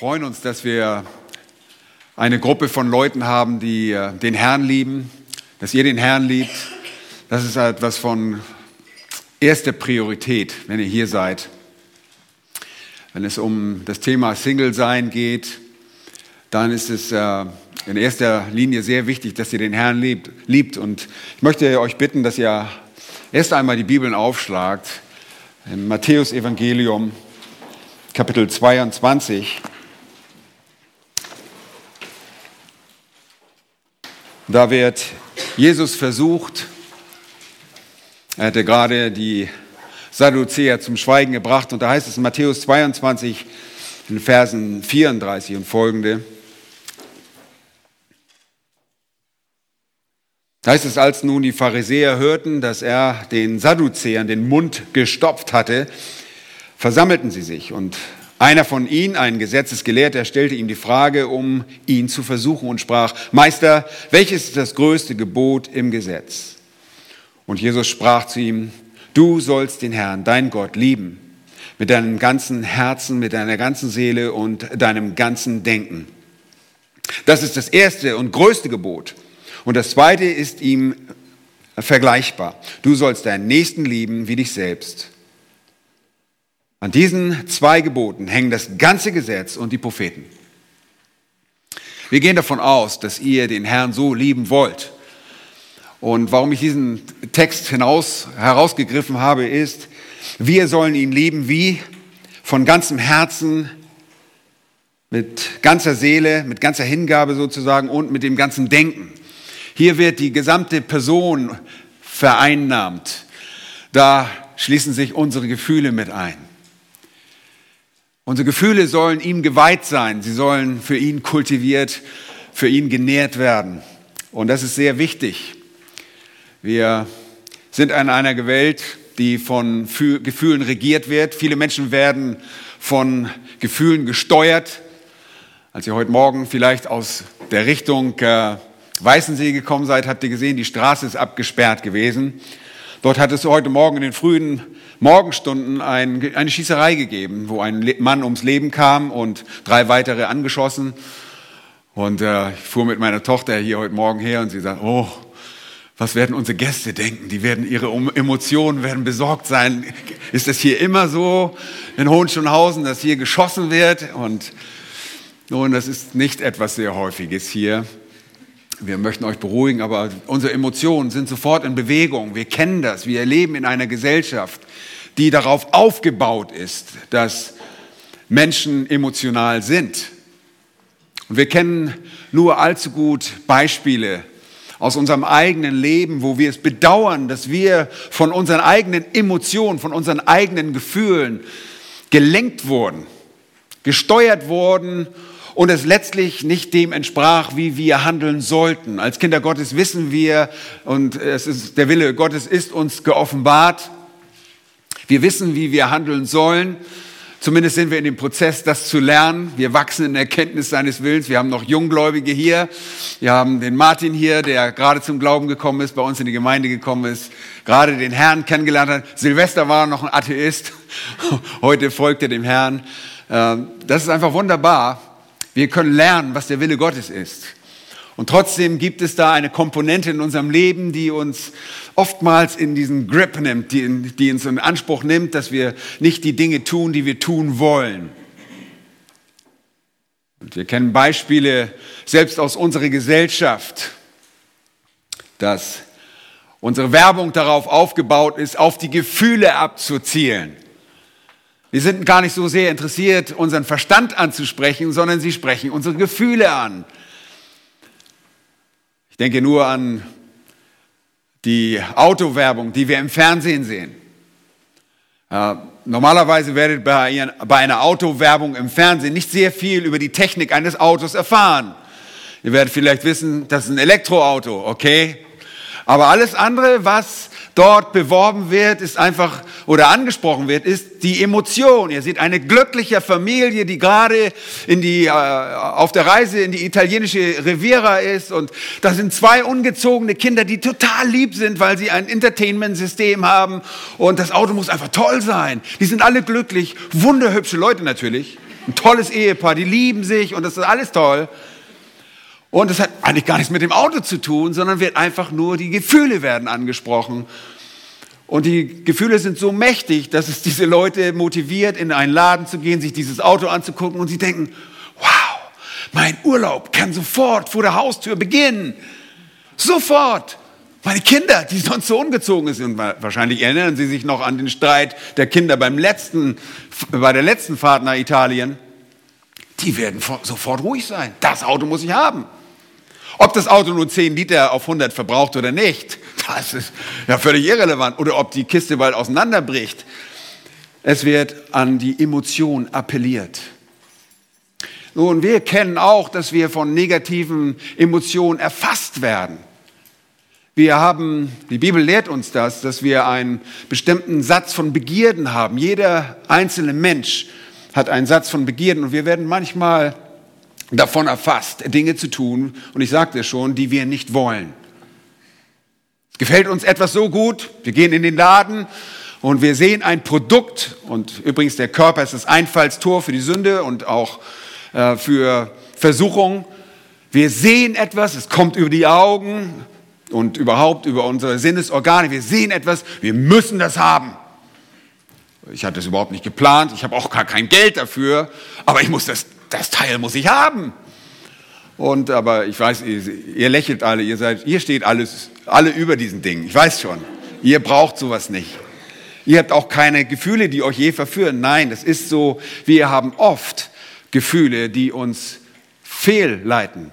freuen uns, dass wir eine Gruppe von Leuten haben, die äh, den Herrn lieben, dass ihr den Herrn liebt. Das ist etwas von erster Priorität, wenn ihr hier seid. Wenn es um das Thema Single-Sein geht, dann ist es äh, in erster Linie sehr wichtig, dass ihr den Herrn liebt, liebt. Und ich möchte euch bitten, dass ihr erst einmal die Bibeln aufschlagt. Im Matthäus Evangelium, Kapitel 22. Da wird Jesus versucht, er hatte gerade die Sadduzäer zum Schweigen gebracht und da heißt es in Matthäus 22 in Versen 34 und folgende. Da heißt es, als nun die Pharisäer hörten, dass er den Sadduzäern den Mund gestopft hatte, versammelten sie sich und einer von ihnen, ein Gesetzesgelehrter, stellte ihm die Frage, um ihn zu versuchen und sprach, Meister, welches ist das größte Gebot im Gesetz? Und Jesus sprach zu ihm, du sollst den Herrn, dein Gott, lieben, mit deinem ganzen Herzen, mit deiner ganzen Seele und deinem ganzen Denken. Das ist das erste und größte Gebot. Und das zweite ist ihm vergleichbar. Du sollst deinen Nächsten lieben wie dich selbst. An diesen zwei Geboten hängen das ganze Gesetz und die Propheten. Wir gehen davon aus, dass ihr den Herrn so lieben wollt. Und warum ich diesen Text hinaus, herausgegriffen habe, ist, wir sollen ihn lieben wie von ganzem Herzen, mit ganzer Seele, mit ganzer Hingabe sozusagen und mit dem ganzen Denken. Hier wird die gesamte Person vereinnahmt. Da schließen sich unsere Gefühle mit ein. Unsere Gefühle sollen ihm geweiht sein. Sie sollen für ihn kultiviert, für ihn genährt werden. Und das ist sehr wichtig. Wir sind in einer Welt, die von Gefühlen regiert wird. Viele Menschen werden von Gefühlen gesteuert. Als ihr heute Morgen vielleicht aus der Richtung äh, Weißensee gekommen seid, habt ihr gesehen, die Straße ist abgesperrt gewesen. Dort hat es heute Morgen in den frühen Morgenstunden ein, eine Schießerei gegeben, wo ein Mann ums Leben kam und drei weitere angeschossen. Und äh, ich fuhr mit meiner Tochter hier heute Morgen her und sie sagt, oh, was werden unsere Gäste denken? Die werden ihre Emotionen werden besorgt sein. Ist das hier immer so in Hohenschönhausen, dass hier geschossen wird? Und nun, das ist nicht etwas sehr häufiges hier. Wir möchten euch beruhigen, aber unsere Emotionen sind sofort in Bewegung. Wir kennen das. Wir leben in einer Gesellschaft, die darauf aufgebaut ist, dass Menschen emotional sind. Und wir kennen nur allzu gut Beispiele aus unserem eigenen Leben, wo wir es bedauern, dass wir von unseren eigenen Emotionen, von unseren eigenen Gefühlen gelenkt wurden, gesteuert wurden und es letztlich nicht dem entsprach, wie wir handeln sollten. Als Kinder Gottes wissen wir, und es ist, der Wille Gottes ist uns geoffenbart, wir wissen, wie wir handeln sollen. Zumindest sind wir in dem Prozess, das zu lernen. Wir wachsen in Erkenntnis seines Willens. Wir haben noch Junggläubige hier. Wir haben den Martin hier, der gerade zum Glauben gekommen ist, bei uns in die Gemeinde gekommen ist, gerade den Herrn kennengelernt hat. Silvester war noch ein Atheist. Heute folgt er dem Herrn. Ähm, das ist einfach wunderbar. Wir können lernen, was der Wille Gottes ist. Und trotzdem gibt es da eine Komponente in unserem Leben, die uns oftmals in diesen Grip nimmt, die, die uns in Anspruch nimmt, dass wir nicht die Dinge tun, die wir tun wollen. Und wir kennen Beispiele selbst aus unserer Gesellschaft, dass unsere Werbung darauf aufgebaut ist, auf die Gefühle abzuzielen. Wir sind gar nicht so sehr interessiert, unseren Verstand anzusprechen, sondern sie sprechen unsere Gefühle an. Ich denke nur an die Autowerbung, die wir im Fernsehen sehen. Äh, normalerweise werdet ihr bei einer Autowerbung im Fernsehen nicht sehr viel über die Technik eines Autos erfahren. Ihr werdet vielleicht wissen, das ist ein Elektroauto, okay? Aber alles andere, was dort beworben wird, ist einfach oder angesprochen wird, ist die Emotion. Ihr seht eine glückliche Familie, die gerade in die, äh, auf der Reise in die italienische Riviera ist und da sind zwei ungezogene Kinder, die total lieb sind, weil sie ein Entertainment-System haben und das Auto muss einfach toll sein. Die sind alle glücklich, wunderhübsche Leute natürlich. Ein tolles Ehepaar, die lieben sich und das ist alles toll. Und das hat eigentlich gar nichts mit dem Auto zu tun, sondern wird einfach nur, die Gefühle werden angesprochen. Und die Gefühle sind so mächtig, dass es diese Leute motiviert, in einen Laden zu gehen, sich dieses Auto anzugucken und sie denken, wow, mein Urlaub kann sofort vor der Haustür beginnen. Sofort. Meine Kinder, die sonst so ungezogen sind, wahrscheinlich erinnern Sie sich noch an den Streit der Kinder beim letzten, bei der letzten Fahrt nach Italien. Die werden sofort ruhig sein. Das Auto muss ich haben. Ob das Auto nur 10 Liter auf 100 verbraucht oder nicht, das ist ja völlig irrelevant. Oder ob die Kiste bald auseinanderbricht. Es wird an die Emotion appelliert. Nun, wir kennen auch, dass wir von negativen Emotionen erfasst werden. Wir haben, die Bibel lehrt uns das, dass wir einen bestimmten Satz von Begierden haben. Jeder einzelne Mensch hat einen Satz von Begierden und wir werden manchmal davon erfasst, Dinge zu tun, und ich sagte schon, die wir nicht wollen. Es gefällt uns etwas so gut, wir gehen in den Laden und wir sehen ein Produkt und übrigens der Körper ist das Einfallstor für die Sünde und auch äh, für Versuchung. Wir sehen etwas, es kommt über die Augen, und überhaupt über unsere Sinnesorgane. Wir sehen etwas, wir müssen das haben. Ich hatte es überhaupt nicht geplant, ich habe auch gar kein Geld dafür, aber ich muss das, das Teil muss ich haben. Und aber ich weiß, ihr, ihr lächelt alle, ihr seid, ihr steht alles, alle über diesen Dingen. Ich weiß schon, ihr braucht sowas nicht. Ihr habt auch keine Gefühle, die euch je verführen. Nein, es ist so, wir haben oft Gefühle, die uns fehlleiten.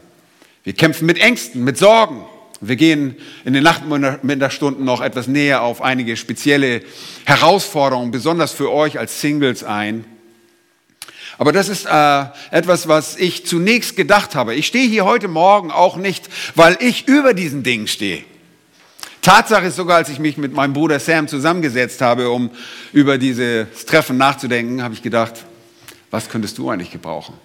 Wir kämpfen mit Ängsten, mit Sorgen. Wir gehen in den Nachmittagsstunden noch etwas näher auf einige spezielle Herausforderungen, besonders für euch als Singles ein. Aber das ist äh, etwas, was ich zunächst gedacht habe. Ich stehe hier heute Morgen auch nicht, weil ich über diesen Dingen stehe. Tatsache ist sogar, als ich mich mit meinem Bruder Sam zusammengesetzt habe, um über dieses Treffen nachzudenken, habe ich gedacht, was könntest du eigentlich gebrauchen?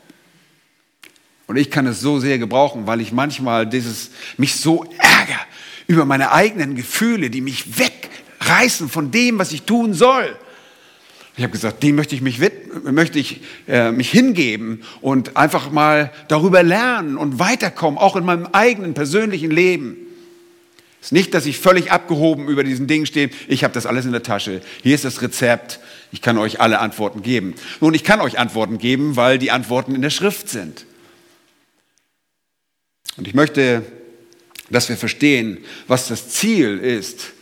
Und ich kann es so sehr gebrauchen, weil ich manchmal dieses, mich so ärgere über meine eigenen Gefühle, die mich wegreißen von dem, was ich tun soll. Ich habe gesagt, dem möchte ich mich, möchte ich, äh, mich hingeben und einfach mal darüber lernen und weiterkommen, auch in meinem eigenen persönlichen Leben. Es ist nicht, dass ich völlig abgehoben über diesen Dingen stehe. Ich habe das alles in der Tasche. Hier ist das Rezept. Ich kann euch alle Antworten geben. Nun, ich kann euch Antworten geben, weil die Antworten in der Schrift sind. Und ich möchte, dass wir verstehen, was das Ziel ist.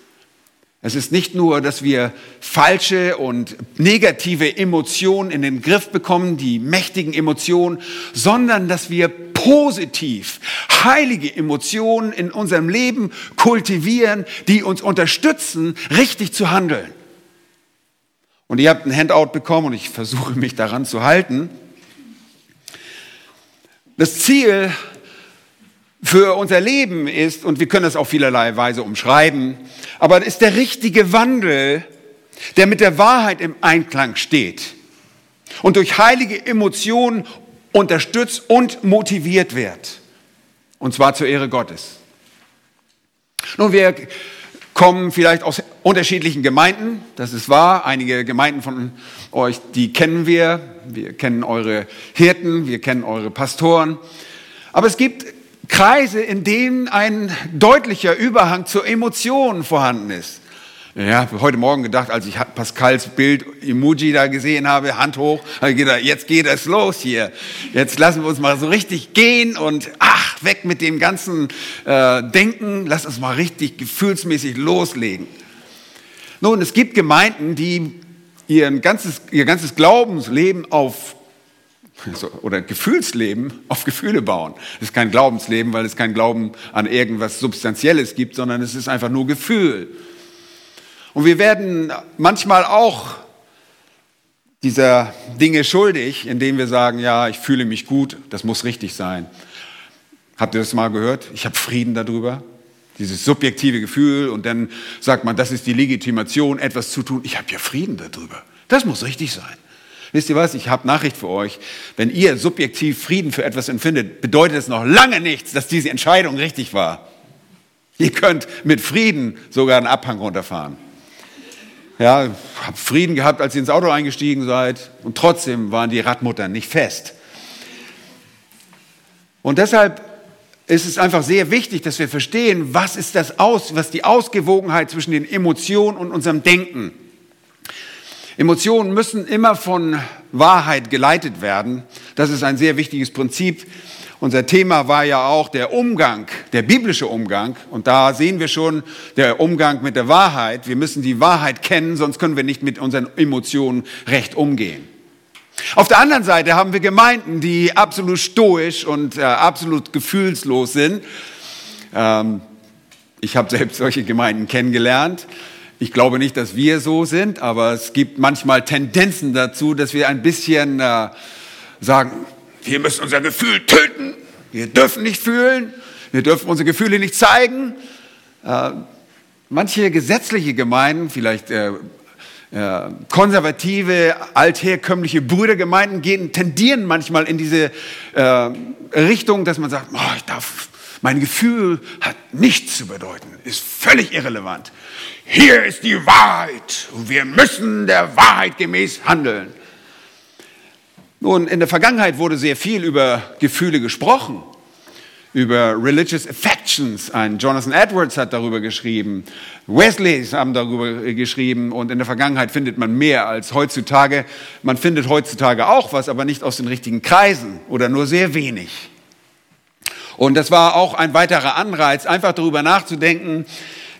Es ist nicht nur, dass wir falsche und negative Emotionen in den Griff bekommen, die mächtigen Emotionen, sondern dass wir positiv heilige Emotionen in unserem Leben kultivieren, die uns unterstützen, richtig zu handeln. Und ihr habt ein Handout bekommen und ich versuche mich daran zu halten. Das Ziel für unser Leben ist, und wir können das auf vielerlei Weise umschreiben, aber es ist der richtige Wandel, der mit der Wahrheit im Einklang steht und durch heilige Emotionen unterstützt und motiviert wird. Und zwar zur Ehre Gottes. Nun, wir kommen vielleicht aus unterschiedlichen Gemeinden, das ist wahr. Einige Gemeinden von euch, die kennen wir. Wir kennen eure Hirten, wir kennen eure Pastoren. Aber es gibt Kreise, in denen ein deutlicher Überhang zur Emotion vorhanden ist. Ja, heute Morgen gedacht, als ich Pascals Bild Emoji da gesehen habe, Hand hoch, habe ich gedacht, jetzt geht es los hier. Jetzt lassen wir uns mal so richtig gehen und ach, weg mit dem ganzen äh, Denken, lass uns mal richtig gefühlsmäßig loslegen. Nun, es gibt Gemeinden, die ihr ganzes, ihr ganzes Glaubensleben auf oder Gefühlsleben auf Gefühle bauen. Es ist kein Glaubensleben, weil es kein Glauben an irgendwas Substanzielles gibt, sondern es ist einfach nur Gefühl. Und wir werden manchmal auch dieser Dinge schuldig, indem wir sagen, ja, ich fühle mich gut, das muss richtig sein. Habt ihr das mal gehört? Ich habe Frieden darüber. Dieses subjektive Gefühl und dann sagt man, das ist die Legitimation, etwas zu tun. Ich habe ja Frieden darüber. Das muss richtig sein. Wisst ihr was? Ich habe Nachricht für euch. Wenn ihr subjektiv Frieden für etwas empfindet, bedeutet es noch lange nichts, dass diese Entscheidung richtig war. Ihr könnt mit Frieden sogar einen Abhang runterfahren. Ja, habt Frieden gehabt, als ihr ins Auto eingestiegen seid. Und trotzdem waren die Radmuttern nicht fest. Und deshalb ist es einfach sehr wichtig, dass wir verstehen, was ist das aus, was die Ausgewogenheit zwischen den Emotionen und unserem Denken. Emotionen müssen immer von Wahrheit geleitet werden. Das ist ein sehr wichtiges Prinzip. Unser Thema war ja auch der Umgang, der biblische Umgang. Und da sehen wir schon der Umgang mit der Wahrheit. Wir müssen die Wahrheit kennen, sonst können wir nicht mit unseren Emotionen recht umgehen. Auf der anderen Seite haben wir Gemeinden, die absolut stoisch und äh, absolut gefühlslos sind. Ähm, ich habe selbst solche Gemeinden kennengelernt. Ich glaube nicht, dass wir so sind, aber es gibt manchmal Tendenzen dazu, dass wir ein bisschen äh, sagen, wir müssen unser Gefühl töten, wir dürfen nicht fühlen, wir dürfen unsere Gefühle nicht zeigen. Äh, manche gesetzliche Gemeinden, vielleicht äh, äh, konservative, altherkömmliche Brüdergemeinden gehen, tendieren manchmal in diese äh, Richtung, dass man sagt, oh, ich darf, mein Gefühl hat nichts zu bedeuten, ist völlig irrelevant. Hier ist die Wahrheit und wir müssen der Wahrheit gemäß handeln. Nun, in der Vergangenheit wurde sehr viel über Gefühle gesprochen über Religious Affections. Ein Jonathan Edwards hat darüber geschrieben. Wesleys haben darüber geschrieben. Und in der Vergangenheit findet man mehr als heutzutage. Man findet heutzutage auch was, aber nicht aus den richtigen Kreisen oder nur sehr wenig. Und das war auch ein weiterer Anreiz, einfach darüber nachzudenken.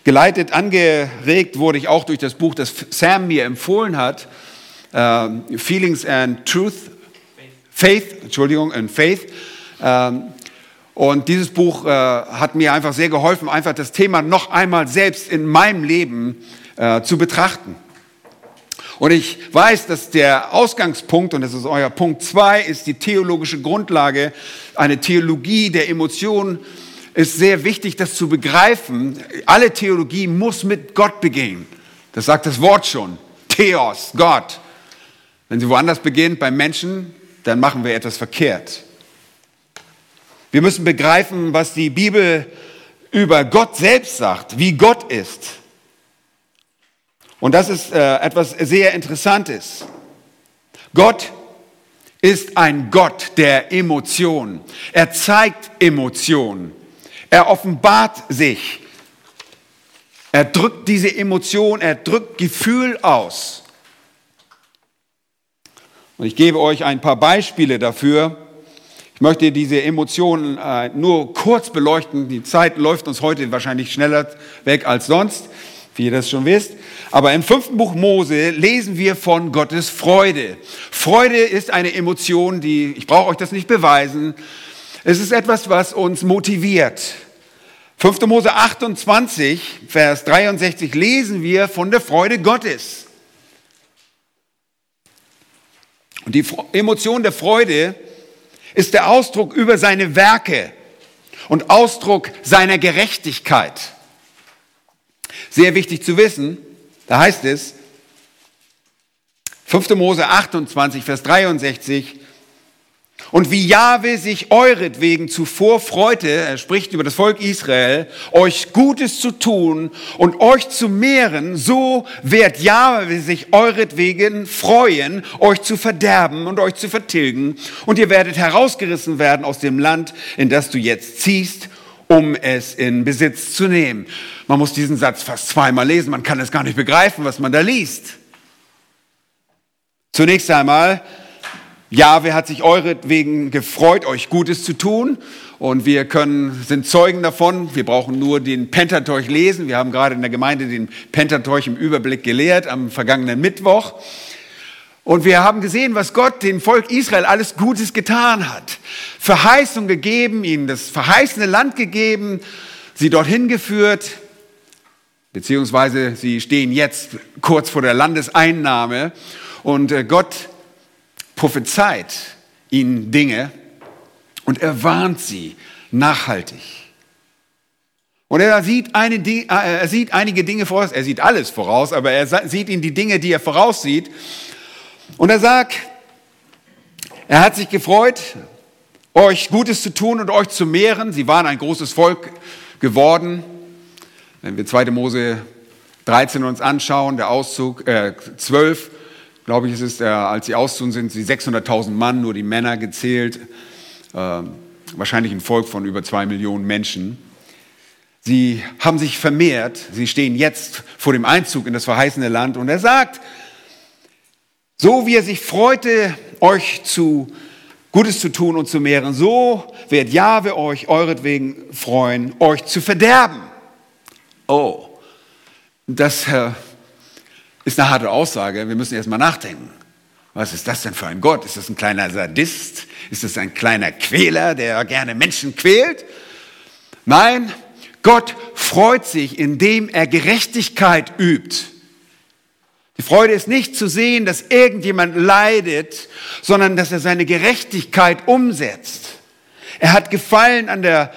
Geleitet, angeregt wurde ich auch durch das Buch, das Sam mir empfohlen hat. Uh, Feelings and Truth. Faith, Entschuldigung, and Faith. Ähm, und dieses Buch äh, hat mir einfach sehr geholfen, einfach das Thema noch einmal selbst in meinem Leben äh, zu betrachten. Und ich weiß, dass der Ausgangspunkt, und das ist euer Punkt zwei, ist die theologische Grundlage, eine Theologie der Emotionen, ist sehr wichtig, das zu begreifen. Alle Theologie muss mit Gott beginnen. Das sagt das Wort schon. Theos, Gott. Wenn sie woanders beginnt, beim Menschen, dann machen wir etwas verkehrt. Wir müssen begreifen, was die Bibel über Gott selbst sagt, wie Gott ist. Und das ist äh, etwas sehr Interessantes. Gott ist ein Gott der Emotionen. Er zeigt Emotionen. Er offenbart sich. Er drückt diese Emotion, er drückt Gefühl aus. Und ich gebe euch ein paar Beispiele dafür, ich möchte diese Emotionen äh, nur kurz beleuchten. Die Zeit läuft uns heute wahrscheinlich schneller weg als sonst, wie ihr das schon wisst. Aber im fünften Buch Mose lesen wir von Gottes Freude. Freude ist eine Emotion, die, ich brauche euch das nicht beweisen, es ist etwas, was uns motiviert. 5. Mose 28, Vers 63 lesen wir von der Freude Gottes. Und die Emotion der Freude ist der Ausdruck über seine Werke und Ausdruck seiner Gerechtigkeit. Sehr wichtig zu wissen, da heißt es, 5. Mose 28, Vers 63, und wie Jahwe sich euretwegen zuvor freute, er spricht über das Volk Israel, euch Gutes zu tun und euch zu mehren, so wird Jahwe sich euretwegen freuen, euch zu verderben und euch zu vertilgen. Und ihr werdet herausgerissen werden aus dem Land, in das du jetzt ziehst, um es in Besitz zu nehmen. Man muss diesen Satz fast zweimal lesen, man kann es gar nicht begreifen, was man da liest. Zunächst einmal, Jahwe hat sich euretwegen gefreut, euch Gutes zu tun. Und wir können, sind Zeugen davon. Wir brauchen nur den Pentateuch lesen. Wir haben gerade in der Gemeinde den Pentateuch im Überblick gelehrt am vergangenen Mittwoch. Und wir haben gesehen, was Gott dem Volk Israel alles Gutes getan hat. Verheißung gegeben, ihnen das verheißene Land gegeben, sie dorthin geführt, beziehungsweise sie stehen jetzt kurz vor der Landeseinnahme. Und äh, Gott prophezeit ihnen Dinge und er warnt sie nachhaltig. Und er sieht, eine, äh, er sieht einige Dinge voraus, er sieht alles voraus, aber er sieht ihnen die Dinge, die er voraussieht. Und er sagt, er hat sich gefreut, euch Gutes zu tun und euch zu mehren. Sie waren ein großes Volk geworden. Wenn wir 2. Mose 13 uns anschauen, der Auszug, äh, 12, glaube ich, ist es, äh, als sie auszogen, sind sie 600.000 Mann, nur die Männer gezählt, äh, wahrscheinlich ein Volk von über zwei Millionen Menschen. Sie haben sich vermehrt, sie stehen jetzt vor dem Einzug in das verheißene Land und er sagt, so wie er sich freute, euch zu Gutes zu tun und zu mehren, so wird Jahwe euch euretwegen freuen, euch zu verderben. Oh, das äh, ist eine harte Aussage. Wir müssen erst mal nachdenken. Was ist das denn für ein Gott? Ist das ein kleiner Sadist? Ist das ein kleiner Quäler, der gerne Menschen quält? Nein, Gott freut sich, indem er Gerechtigkeit übt. Die Freude ist nicht zu sehen, dass irgendjemand leidet, sondern dass er seine Gerechtigkeit umsetzt. Er hat Gefallen an der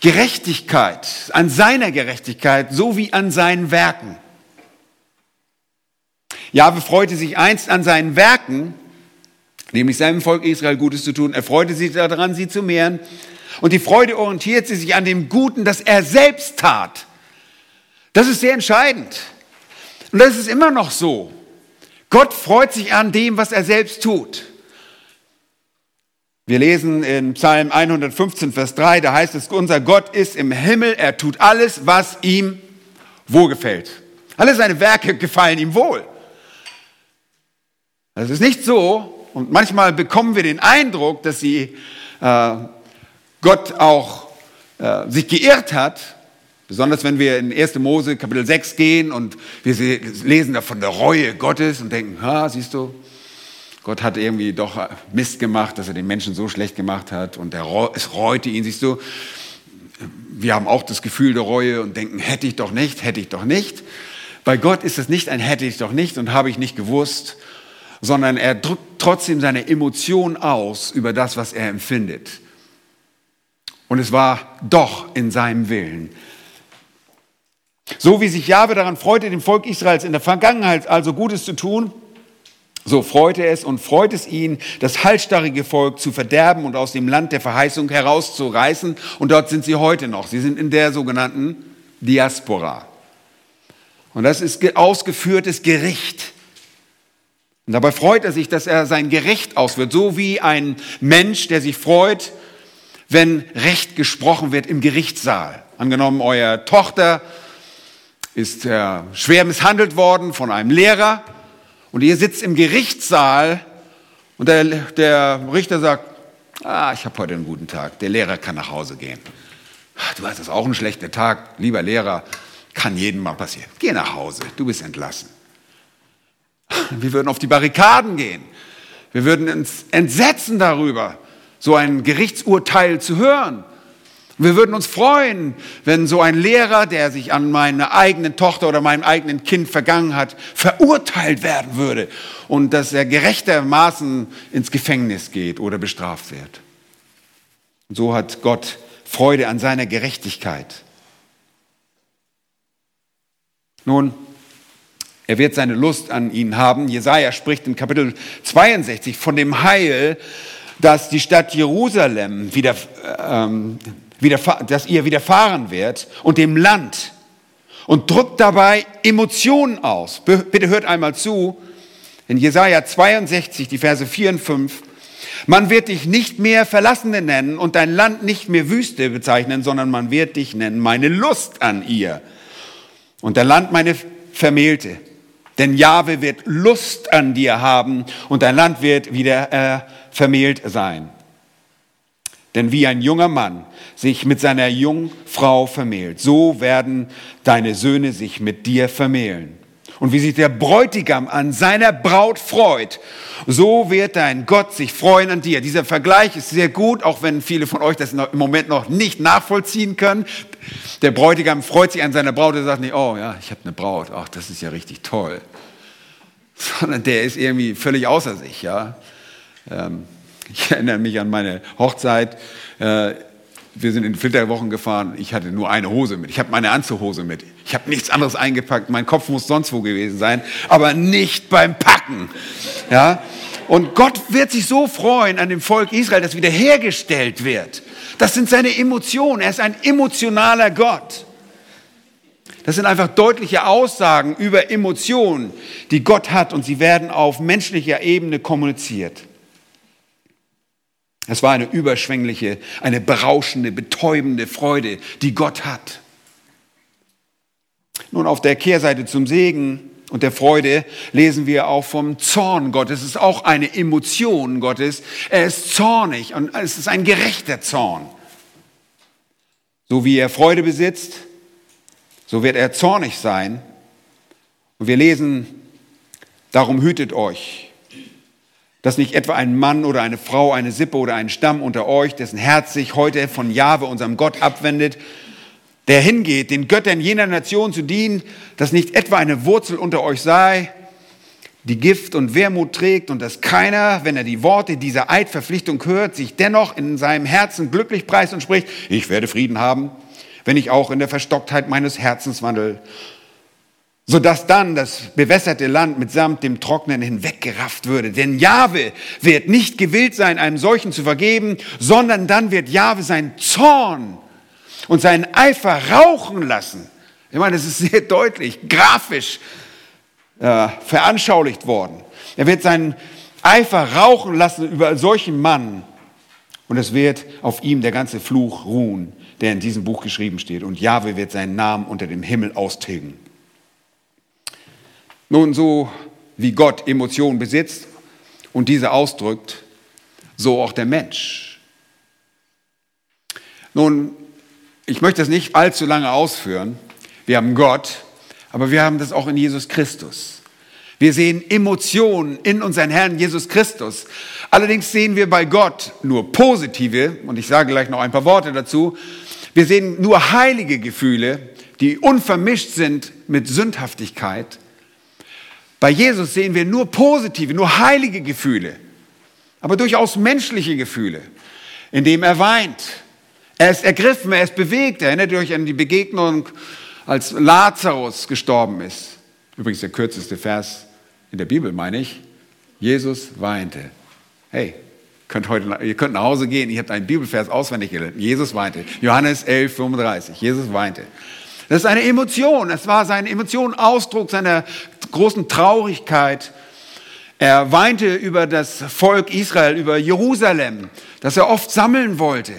Gerechtigkeit, an seiner Gerechtigkeit, so wie an seinen Werken. Jahwe freute sich einst an seinen Werken, nämlich seinem Volk Israel Gutes zu tun. Er freute sich daran, sie zu mehren. Und die Freude orientiert sich an dem Guten, das er selbst tat. Das ist sehr entscheidend. Und das ist immer noch so. Gott freut sich an dem, was er selbst tut. Wir lesen in Psalm 115, Vers 3, da heißt es, unser Gott ist im Himmel, er tut alles, was ihm wohlgefällt. Alle seine Werke gefallen ihm wohl. Das ist nicht so, und manchmal bekommen wir den Eindruck, dass sie, äh, Gott auch äh, sich geirrt hat, Besonders wenn wir in 1. Mose Kapitel 6 gehen und wir lesen da von der Reue Gottes und denken, ha, siehst du, Gott hat irgendwie doch Mist gemacht, dass er den Menschen so schlecht gemacht hat und er, es reute ihn, siehst du. Wir haben auch das Gefühl der Reue und denken, hätte ich doch nicht, hätte ich doch nicht. Bei Gott ist es nicht ein hätte ich doch nicht und habe ich nicht gewusst, sondern er drückt trotzdem seine Emotion aus über das, was er empfindet. Und es war doch in seinem Willen. So wie sich Jahwe daran freute, dem Volk Israels in der Vergangenheit also Gutes zu tun, so freute es und freut es ihn, das halsstarrige Volk zu verderben und aus dem Land der Verheißung herauszureißen. Und dort sind sie heute noch. Sie sind in der sogenannten Diaspora. Und das ist ausgeführtes Gericht. Und dabei freut er sich, dass er sein Gericht ausführt, so wie ein Mensch, der sich freut, wenn Recht gesprochen wird im Gerichtssaal. Angenommen, euer Tochter ist er schwer misshandelt worden von einem Lehrer und ihr sitzt im Gerichtssaal und der, der Richter sagt, ah, ich habe heute einen guten Tag, der Lehrer kann nach Hause gehen. Du hast das auch einen schlechten Tag, lieber Lehrer, kann jedem mal passieren. Geh nach Hause, du bist entlassen. Wir würden auf die Barrikaden gehen. Wir würden uns entsetzen darüber, so ein Gerichtsurteil zu hören. Wir würden uns freuen, wenn so ein Lehrer, der sich an meine eigene Tochter oder meinem eigenen Kind vergangen hat, verurteilt werden würde und dass er gerechtermaßen ins Gefängnis geht oder bestraft wird. So hat Gott Freude an seiner Gerechtigkeit. Nun, er wird seine Lust an ihnen haben. Jesaja spricht in Kapitel 62 von dem Heil, dass die Stadt Jerusalem wieder ähm, dass ihr widerfahren wird und dem Land und drückt dabei Emotionen aus. Bitte hört einmal zu. In Jesaja 62, die Verse 4 und 5. Man wird dich nicht mehr Verlassene nennen und dein Land nicht mehr Wüste bezeichnen, sondern man wird dich nennen meine Lust an ihr und dein Land meine Vermählte. Denn Jahwe wird Lust an dir haben und dein Land wird wieder äh, vermählt sein. Denn wie ein junger Mann sich mit seiner Jungfrau vermählt, so werden deine Söhne sich mit dir vermählen. Und wie sich der Bräutigam an seiner Braut freut, so wird dein Gott sich freuen an dir. Dieser Vergleich ist sehr gut, auch wenn viele von euch das im Moment noch nicht nachvollziehen können. Der Bräutigam freut sich an seiner Braut und sagt nicht, oh ja, ich habe eine Braut, ach, das ist ja richtig toll. Sondern der ist irgendwie völlig außer sich, ja. Ähm, ich erinnere mich an meine Hochzeit. Äh, wir sind in Flitterwochen gefahren. Ich hatte nur eine Hose mit. Ich habe meine Anzughose mit. Ich habe nichts anderes eingepackt. Mein Kopf muss sonst wo gewesen sein, aber nicht beim Packen. Ja? Und Gott wird sich so freuen an dem Volk Israel, das wiederhergestellt wird. Das sind seine Emotionen. Er ist ein emotionaler Gott. das sind einfach deutliche Aussagen über Emotionen, die Gott hat und sie werden auf menschlicher Ebene kommuniziert. Es war eine überschwängliche, eine berauschende, betäubende Freude, die Gott hat. Nun, auf der Kehrseite zum Segen und der Freude lesen wir auch vom Zorn Gottes. Es ist auch eine Emotion Gottes. Er ist zornig und es ist ein gerechter Zorn. So wie er Freude besitzt, so wird er zornig sein. Und wir lesen, darum hütet euch, dass nicht etwa ein Mann oder eine Frau, eine Sippe oder ein Stamm unter euch, dessen Herz sich heute von Jahwe, unserem Gott, abwendet, der hingeht, den Göttern jener Nation zu dienen, dass nicht etwa eine Wurzel unter euch sei, die Gift und Wermut trägt und dass keiner, wenn er die Worte dieser Eidverpflichtung hört, sich dennoch in seinem Herzen glücklich preist und spricht, ich werde Frieden haben, wenn ich auch in der Verstocktheit meines Herzens wandel sodass dann das bewässerte Land mitsamt dem Trocknen hinweggerafft würde. Denn Jahwe wird nicht gewillt sein, einem solchen zu vergeben, sondern dann wird Jahwe seinen Zorn und seinen Eifer rauchen lassen. Ich meine, das ist sehr deutlich, grafisch äh, veranschaulicht worden. Er wird seinen Eifer rauchen lassen über solchen Mann und es wird auf ihm der ganze Fluch ruhen, der in diesem Buch geschrieben steht. Und Jahwe wird seinen Namen unter dem Himmel austilgen. Nun, so wie Gott Emotionen besitzt und diese ausdrückt, so auch der Mensch. Nun, ich möchte das nicht allzu lange ausführen. Wir haben Gott, aber wir haben das auch in Jesus Christus. Wir sehen Emotionen in unseren Herrn Jesus Christus. Allerdings sehen wir bei Gott nur positive, und ich sage gleich noch ein paar Worte dazu. Wir sehen nur heilige Gefühle, die unvermischt sind mit Sündhaftigkeit. Bei Jesus sehen wir nur positive, nur heilige Gefühle, aber durchaus menschliche Gefühle, indem er weint. Er ist ergriffen, er ist bewegt. Erinnert ihr euch an die Begegnung, als Lazarus gestorben ist? Übrigens der kürzeste Vers in der Bibel, meine ich. Jesus weinte. Hey, könnt heute, ihr könnt nach Hause gehen, ihr habt einen Bibelvers auswendig gelernt. Jesus weinte. Johannes 11, 35. Jesus weinte. Das ist eine Emotion. Es war seine Emotion, Ausdruck seiner großen Traurigkeit. Er weinte über das Volk Israel, über Jerusalem, das er oft sammeln wollte.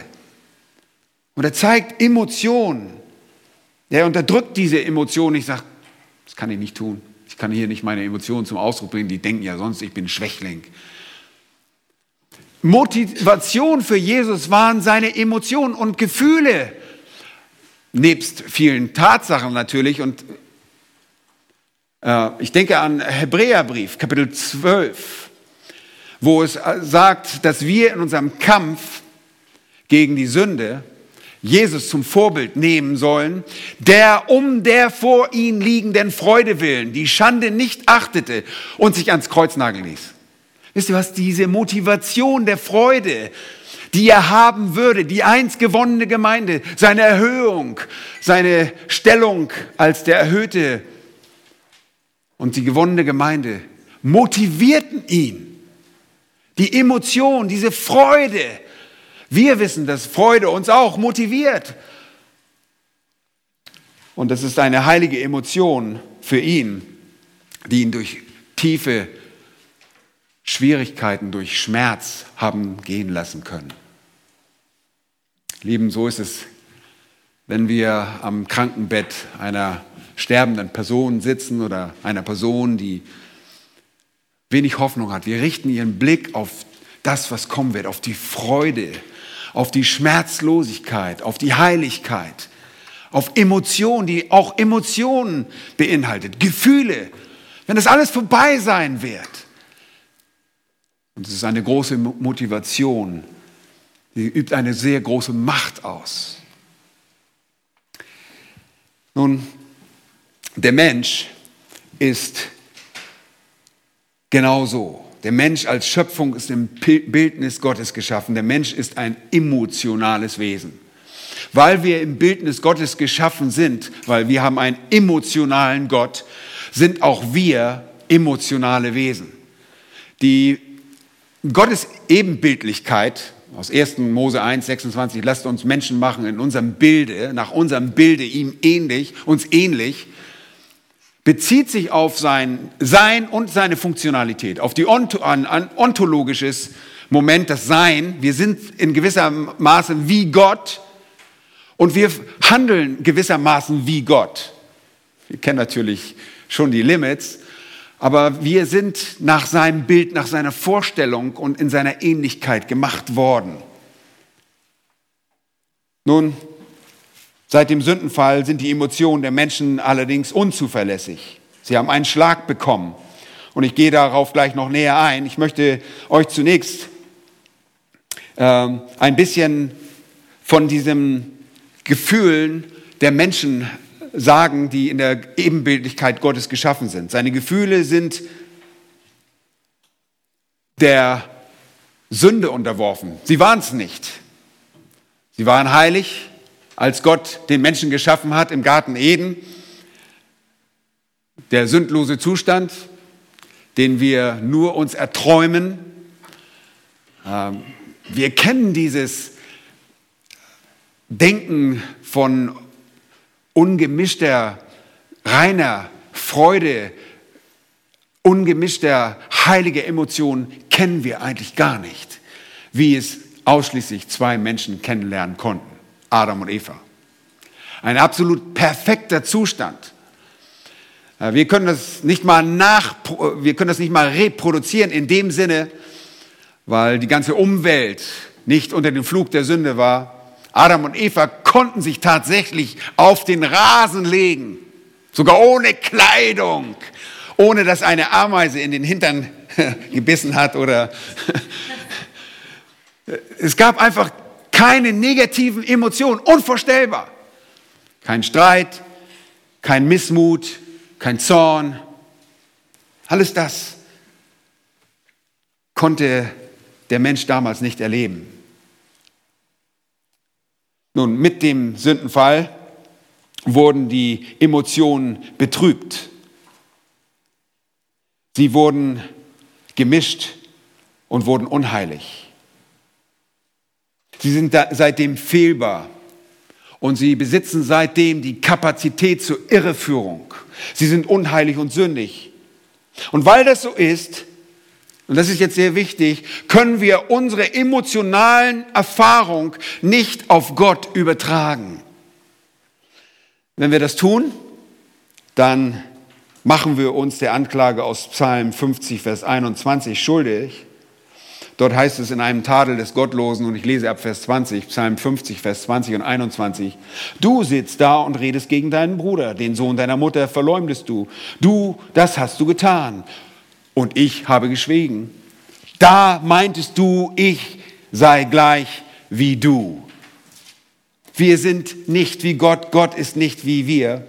Und er zeigt Emotionen. Er unterdrückt diese Emotionen. Ich sage, das kann ich nicht tun. Ich kann hier nicht meine Emotionen zum Ausdruck bringen. Die denken ja sonst, ich bin Schwächling. Motivation für Jesus waren seine Emotionen und Gefühle nebst vielen Tatsachen natürlich. Und äh, ich denke an Hebräerbrief, Kapitel 12, wo es äh, sagt, dass wir in unserem Kampf gegen die Sünde Jesus zum Vorbild nehmen sollen, der um der vor ihm liegenden Freude willen die Schande nicht achtete und sich ans Kreuz nageln ließ. Wisst ihr was? Diese Motivation der Freude, die er haben würde, die einst gewonnene Gemeinde, seine Erhöhung, seine Stellung als der Erhöhte und die gewonnene Gemeinde motivierten ihn. Die Emotion, diese Freude. Wir wissen, dass Freude uns auch motiviert. Und das ist eine heilige Emotion für ihn, die ihn durch tiefe Schwierigkeiten, durch Schmerz haben gehen lassen können. Lieben, so ist es, wenn wir am Krankenbett einer sterbenden Person sitzen oder einer Person, die wenig Hoffnung hat. Wir richten ihren Blick auf das, was kommen wird, auf die Freude, auf die Schmerzlosigkeit, auf die Heiligkeit, auf Emotionen, die auch Emotionen beinhaltet, Gefühle, wenn das alles vorbei sein wird. Und es ist eine große Motivation, Sie übt eine sehr große Macht aus. Nun, der Mensch ist genauso. Der Mensch als Schöpfung ist im Bildnis Gottes geschaffen. Der Mensch ist ein emotionales Wesen. Weil wir im Bildnis Gottes geschaffen sind, weil wir haben einen emotionalen Gott, sind auch wir emotionale Wesen. Die Gottes Ebenbildlichkeit aus 1. Mose 1, 26, lasst uns Menschen machen in unserem Bilde, nach unserem Bilde ihm ähnlich, uns ähnlich, bezieht sich auf sein Sein und seine Funktionalität, auf die Ont ein, ein ontologisches Moment, das Sein. Wir sind in gewisser Maße wie Gott und wir handeln gewissermaßen wie Gott. Wir kennen natürlich schon die Limits, aber wir sind nach seinem Bild, nach seiner Vorstellung und in seiner Ähnlichkeit gemacht worden. Nun, seit dem Sündenfall sind die Emotionen der Menschen allerdings unzuverlässig. Sie haben einen Schlag bekommen. Und ich gehe darauf gleich noch näher ein. Ich möchte euch zunächst äh, ein bisschen von diesen Gefühlen der Menschen sagen, die in der Ebenbildlichkeit Gottes geschaffen sind. Seine Gefühle sind der Sünde unterworfen. Sie waren es nicht. Sie waren heilig, als Gott den Menschen geschaffen hat im Garten Eden. Der sündlose Zustand, den wir nur uns erträumen. Ähm, wir kennen dieses Denken von ungemischter, reiner Freude, ungemischter, heiliger Emotion kennen wir eigentlich gar nicht, wie es ausschließlich zwei Menschen kennenlernen konnten, Adam und Eva. Ein absolut perfekter Zustand. Äh, wir können das nicht mal nach, wir können das nicht mal reproduzieren in dem Sinne, weil die ganze Umwelt nicht unter dem Flug der Sünde war. Adam und Eva konnten sich tatsächlich auf den Rasen legen, sogar ohne Kleidung, ohne dass eine Ameise in den Hintern gebissen hat oder es gab einfach keine negativen Emotionen, unvorstellbar. Kein Streit, kein Missmut, kein Zorn. Alles das konnte der Mensch damals nicht erleben. Nun, mit dem Sündenfall wurden die Emotionen betrübt. Sie wurden gemischt und wurden unheilig. Sie sind seitdem fehlbar und sie besitzen seitdem die Kapazität zur Irreführung. Sie sind unheilig und sündig. Und weil das so ist, und das ist jetzt sehr wichtig, können wir unsere emotionalen Erfahrungen nicht auf Gott übertragen. Wenn wir das tun, dann machen wir uns der Anklage aus Psalm 50, Vers 21 schuldig. Dort heißt es in einem Tadel des Gottlosen, und ich lese ab Vers 20, Psalm 50, Vers 20 und 21, du sitzt da und redest gegen deinen Bruder, den Sohn deiner Mutter verleumdest du. Du, das hast du getan und ich habe geschwiegen. Da meintest du, ich sei gleich wie du. Wir sind nicht wie Gott, Gott ist nicht wie wir.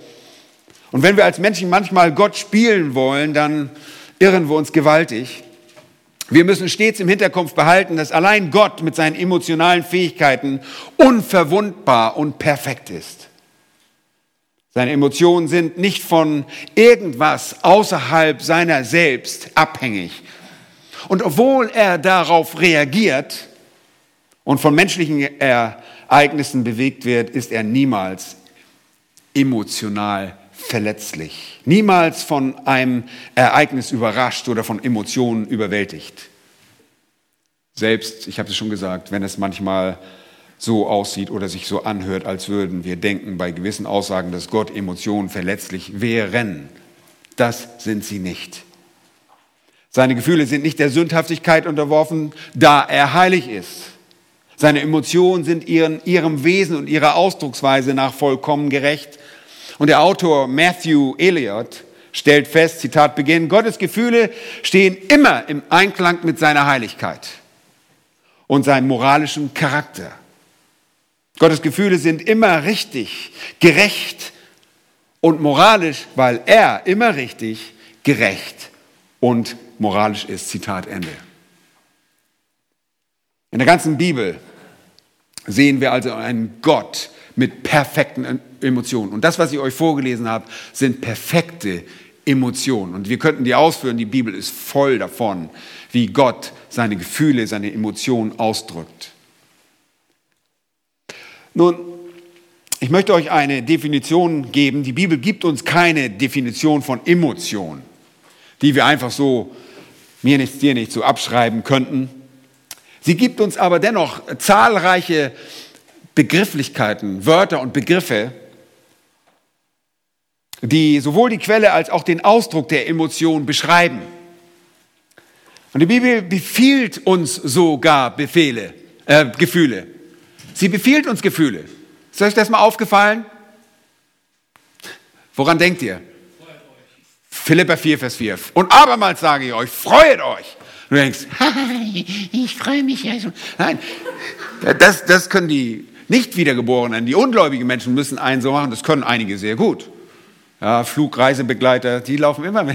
Und wenn wir als Menschen manchmal Gott spielen wollen, dann irren wir uns gewaltig. Wir müssen stets im Hinterkopf behalten, dass allein Gott mit seinen emotionalen Fähigkeiten unverwundbar und perfekt ist. Seine Emotionen sind nicht von irgendwas außerhalb seiner selbst abhängig. Und obwohl er darauf reagiert und von menschlichen Ereignissen bewegt wird, ist er niemals emotional verletzlich. Niemals von einem Ereignis überrascht oder von Emotionen überwältigt. Selbst, ich habe es schon gesagt, wenn es manchmal so aussieht oder sich so anhört, als würden wir denken bei gewissen Aussagen, dass Gott Emotionen verletzlich wären. Das sind sie nicht. Seine Gefühle sind nicht der Sündhaftigkeit unterworfen, da er heilig ist. Seine Emotionen sind ihren, ihrem Wesen und ihrer Ausdrucksweise nach vollkommen gerecht. Und der Autor Matthew Elliott stellt fest, Zitat Beginn, Gottes Gefühle stehen immer im Einklang mit seiner Heiligkeit und seinem moralischen Charakter. Gottes Gefühle sind immer richtig, gerecht und moralisch, weil er immer richtig, gerecht und moralisch ist. Zitat Ende. In der ganzen Bibel sehen wir also einen Gott mit perfekten Emotionen. Und das, was ich euch vorgelesen habe, sind perfekte Emotionen. Und wir könnten die ausführen, die Bibel ist voll davon, wie Gott seine Gefühle, seine Emotionen ausdrückt. Nun, ich möchte euch eine Definition geben. Die Bibel gibt uns keine Definition von Emotion, die wir einfach so mir nichts, dir nichts so abschreiben könnten. Sie gibt uns aber dennoch zahlreiche Begrifflichkeiten, Wörter und Begriffe, die sowohl die Quelle als auch den Ausdruck der Emotion beschreiben. Und die Bibel befiehlt uns sogar Befehle, äh, Gefühle. Sie befiehlt uns Gefühle. Ist euch das mal aufgefallen? Woran denkt ihr? Philippa 4, Vers 4. Und abermals sage ich euch, freut euch. Du denkst, ich freue mich schon. Nein, das, das können die nicht Wiedergeborenen, die ungläubigen Menschen müssen einen so machen, das können einige sehr gut. Ja, Flugreisebegleiter, die laufen immer,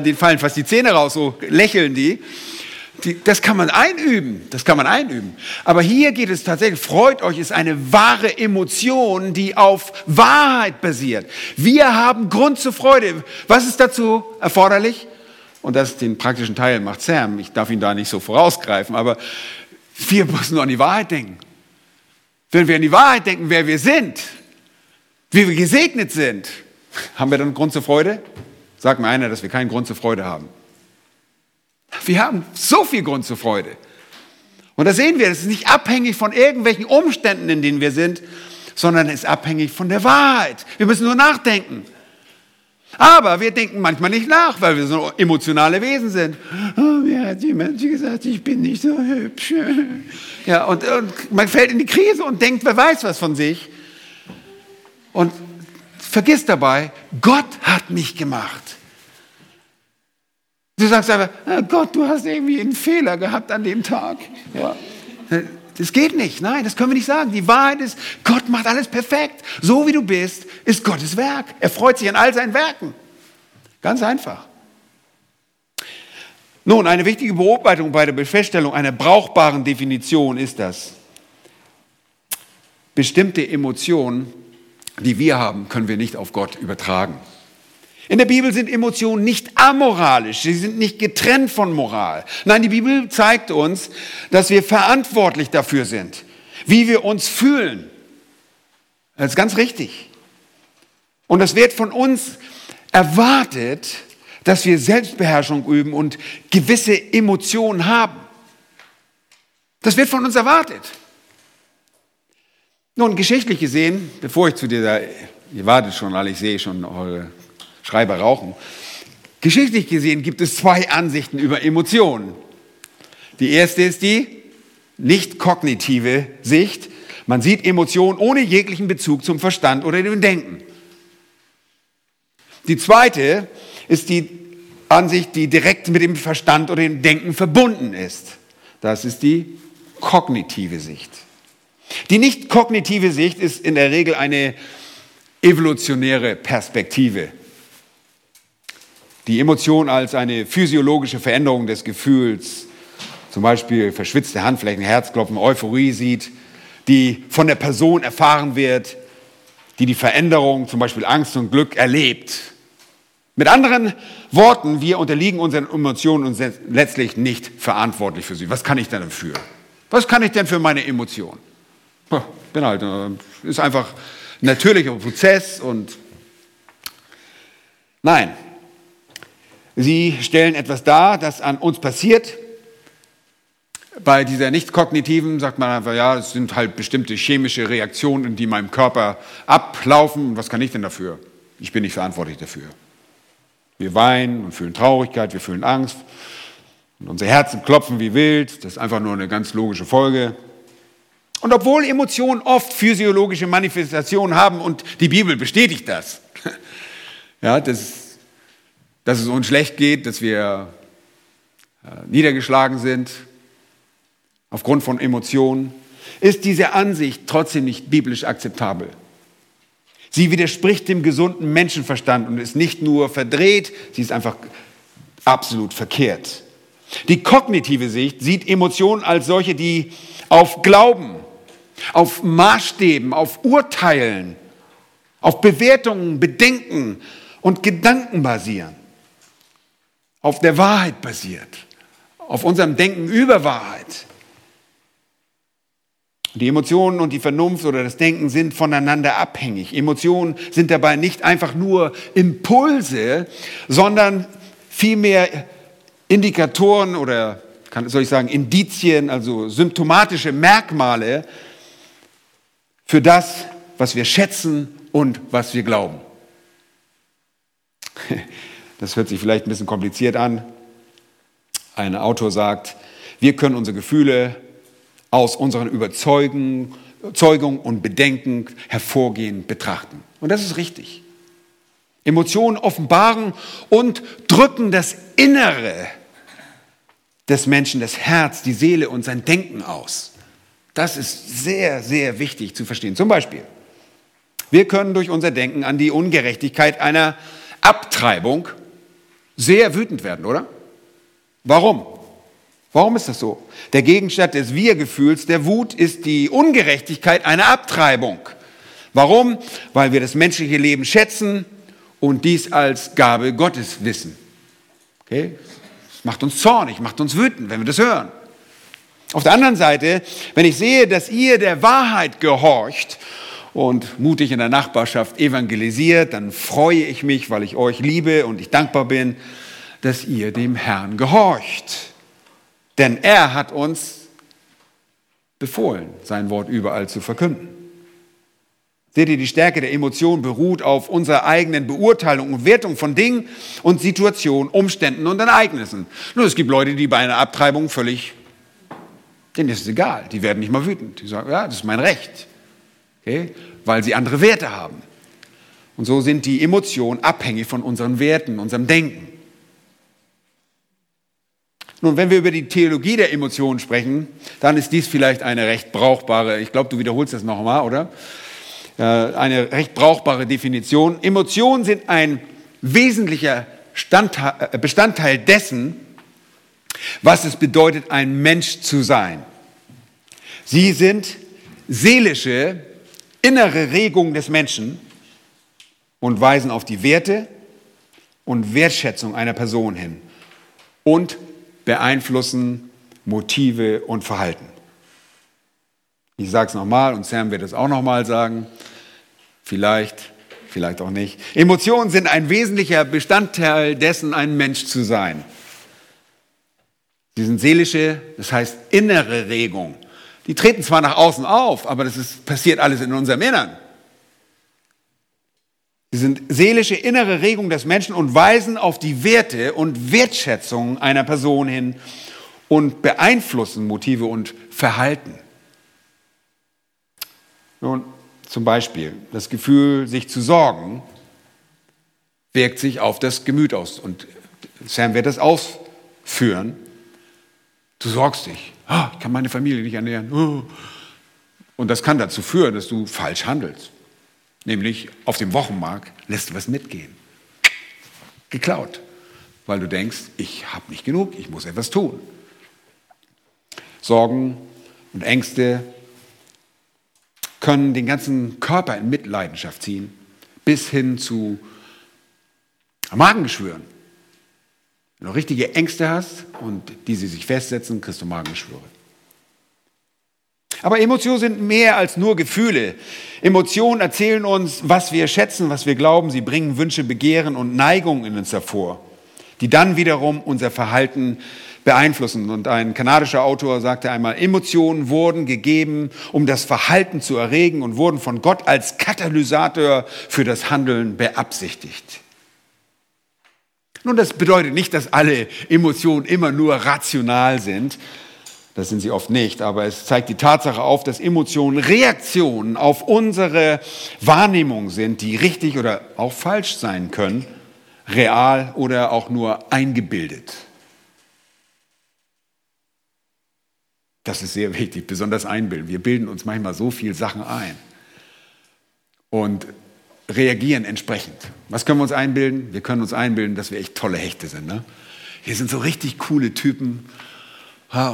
die fallen fast die Zähne raus, so lächeln die. Die. Das kann man einüben, das kann man einüben. Aber hier geht es tatsächlich, freut euch, ist eine wahre Emotion, die auf Wahrheit basiert. Wir haben Grund zur Freude. Was ist dazu erforderlich? Und das den praktischen Teil macht Sam. Ich darf ihn da nicht so vorausgreifen, aber wir müssen nur an die Wahrheit denken. Wenn wir an die Wahrheit denken, wer wir sind, wie wir gesegnet sind, haben wir dann Grund zur Freude? Sagt mir einer, dass wir keinen Grund zur Freude haben. Wir haben so viel Grund zur Freude. Und da sehen wir, es ist nicht abhängig von irgendwelchen Umständen, in denen wir sind, sondern es ist abhängig von der Wahrheit. Wir müssen nur nachdenken. Aber wir denken manchmal nicht nach, weil wir so emotionale Wesen sind. Oh, mir hat jemand gesagt, ich bin nicht so hübsch. Ja, und, und man fällt in die Krise und denkt, wer weiß was von sich. Und vergiss dabei, Gott hat mich gemacht. Du sagst aber, ah, Gott, du hast irgendwie einen Fehler gehabt an dem Tag. Ja. Das geht nicht. Nein, das können wir nicht sagen. Die Wahrheit ist, Gott macht alles perfekt. So wie du bist, ist Gottes Werk. Er freut sich an all seinen Werken. Ganz einfach. Nun, eine wichtige Beobachtung bei der Feststellung einer brauchbaren Definition ist das. Bestimmte Emotionen die wir haben, können wir nicht auf Gott übertragen. In der Bibel sind Emotionen nicht amoralisch, sie sind nicht getrennt von Moral. Nein, die Bibel zeigt uns, dass wir verantwortlich dafür sind, wie wir uns fühlen. Das ist ganz richtig. Und es wird von uns erwartet, dass wir Selbstbeherrschung üben und gewisse Emotionen haben. Das wird von uns erwartet. Nun, geschichtlich gesehen, bevor ich zu dieser, ihr wartet schon alle, ich sehe schon eure Schreiber rauchen. Geschichtlich gesehen gibt es zwei Ansichten über Emotionen. Die erste ist die nicht kognitive Sicht. Man sieht Emotionen ohne jeglichen Bezug zum Verstand oder dem Denken. Die zweite ist die Ansicht, die direkt mit dem Verstand oder dem Denken verbunden ist. Das ist die kognitive Sicht. Die nicht kognitive Sicht ist in der Regel eine evolutionäre Perspektive. Die Emotion als eine physiologische Veränderung des Gefühls, zum Beispiel verschwitzte Handflächen, Herzklopfen, Euphorie sieht, die von der Person erfahren wird, die die Veränderung, zum Beispiel Angst und Glück, erlebt. Mit anderen Worten, wir unterliegen unseren Emotionen und sind letztlich nicht verantwortlich für sie. Was kann ich denn dafür? Was kann ich denn für meine Emotionen? bin halt, äh, ist einfach ein natürlicher Prozess und nein, sie stellen etwas dar, das an uns passiert. Bei dieser nicht kognitiven sagt man einfach, ja, es sind halt bestimmte chemische Reaktionen, die in meinem Körper ablaufen. Was kann ich denn dafür? Ich bin nicht verantwortlich dafür. Wir weinen und fühlen Traurigkeit, wir fühlen Angst und unsere Herzen klopfen wie wild. Das ist einfach nur eine ganz logische Folge. Und obwohl Emotionen oft physiologische Manifestationen haben und die Bibel bestätigt das, ja, dass, dass es uns schlecht geht, dass wir äh, niedergeschlagen sind aufgrund von Emotionen, ist diese Ansicht trotzdem nicht biblisch akzeptabel. Sie widerspricht dem gesunden Menschenverstand und ist nicht nur verdreht, sie ist einfach absolut verkehrt. Die kognitive Sicht sieht Emotionen als solche, die auf Glauben, auf Maßstäben, auf Urteilen, auf Bewertungen, Bedenken und Gedanken basieren, auf der Wahrheit basiert, auf unserem Denken über Wahrheit. Die Emotionen und die Vernunft oder das Denken sind voneinander abhängig. Emotionen sind dabei nicht einfach nur Impulse, sondern vielmehr Indikatoren oder kann, soll ich sagen, Indizien, also symptomatische Merkmale für das, was wir schätzen und was wir glauben. Das hört sich vielleicht ein bisschen kompliziert an. Ein Autor sagt, wir können unsere Gefühle aus unseren Überzeugungen und Bedenken hervorgehend betrachten. Und das ist richtig. Emotionen offenbaren und drücken das Innere des Menschen, das Herz, die Seele und sein Denken aus. Das ist sehr, sehr wichtig zu verstehen. Zum Beispiel, wir können durch unser Denken an die Ungerechtigkeit einer Abtreibung sehr wütend werden, oder? Warum? Warum ist das so? Der Gegenstand des Wir-Gefühls, der Wut, ist die Ungerechtigkeit einer Abtreibung. Warum? Weil wir das menschliche Leben schätzen und dies als Gabe Gottes wissen. Okay? Das macht uns zornig, macht uns wütend, wenn wir das hören. Auf der anderen Seite, wenn ich sehe, dass ihr der Wahrheit gehorcht und mutig in der Nachbarschaft evangelisiert, dann freue ich mich, weil ich euch liebe und ich dankbar bin, dass ihr dem Herrn gehorcht. Denn er hat uns befohlen, sein Wort überall zu verkünden. Seht ihr, die Stärke der Emotion beruht auf unserer eigenen Beurteilung und Wertung von Dingen und Situationen, Umständen und Ereignissen. Nur es gibt Leute, die bei einer Abtreibung völlig, denen ist es egal, die werden nicht mal wütend. Die sagen, ja, das ist mein Recht okay? weil sie andere Werte haben. Und so sind die Emotionen abhängig von unseren Werten, unserem Denken. Nun, wenn wir über die Theologie der Emotionen sprechen, dann ist dies vielleicht eine recht brauchbare, ich glaube, du wiederholst das nochmal, oder? Äh, eine recht brauchbare Definition. Emotionen sind ein wesentlicher äh, Bestandteil dessen, was es bedeutet, ein Mensch zu sein. Sie sind seelische innere Regung des Menschen und weisen auf die Werte und Wertschätzung einer Person hin und beeinflussen Motive und Verhalten. Ich sage es nochmal und Sam wird es auch nochmal sagen. Vielleicht, vielleicht auch nicht. Emotionen sind ein wesentlicher Bestandteil dessen, ein Mensch zu sein. Sie sind seelische, das heißt innere Regung die treten zwar nach außen auf, aber das ist, passiert alles in unserem Innern. Sie sind seelische innere Regung des Menschen und weisen auf die Werte und Wertschätzung einer Person hin und beeinflussen Motive und Verhalten. Nun, zum Beispiel das Gefühl, sich zu sorgen, wirkt sich auf das Gemüt aus. Und Sam wird das ausführen. Du sorgst dich. Oh, ich kann meine Familie nicht ernähren. Oh. Und das kann dazu führen, dass du falsch handelst. Nämlich auf dem Wochenmarkt lässt du was mitgehen. Geklaut. Weil du denkst, ich habe nicht genug, ich muss etwas tun. Sorgen und Ängste können den ganzen Körper in Mitleidenschaft ziehen, bis hin zu Magengeschwüren. Wenn du richtige Ängste hast und diese sich festsetzen, kriegst du Magengeschwüre. Aber Emotionen sind mehr als nur Gefühle. Emotionen erzählen uns, was wir schätzen, was wir glauben. Sie bringen Wünsche, Begehren und Neigungen in uns hervor, die dann wiederum unser Verhalten beeinflussen. Und ein kanadischer Autor sagte einmal, Emotionen wurden gegeben, um das Verhalten zu erregen und wurden von Gott als Katalysator für das Handeln beabsichtigt. Nun, das bedeutet nicht, dass alle Emotionen immer nur rational sind. Das sind sie oft nicht, aber es zeigt die Tatsache auf, dass Emotionen Reaktionen auf unsere Wahrnehmung sind, die richtig oder auch falsch sein können, real oder auch nur eingebildet. Das ist sehr wichtig, besonders einbilden. Wir bilden uns manchmal so viel Sachen ein. Und reagieren entsprechend. Was können wir uns einbilden? Wir können uns einbilden, dass wir echt tolle Hechte sind. Ne? Wir sind so richtig coole Typen.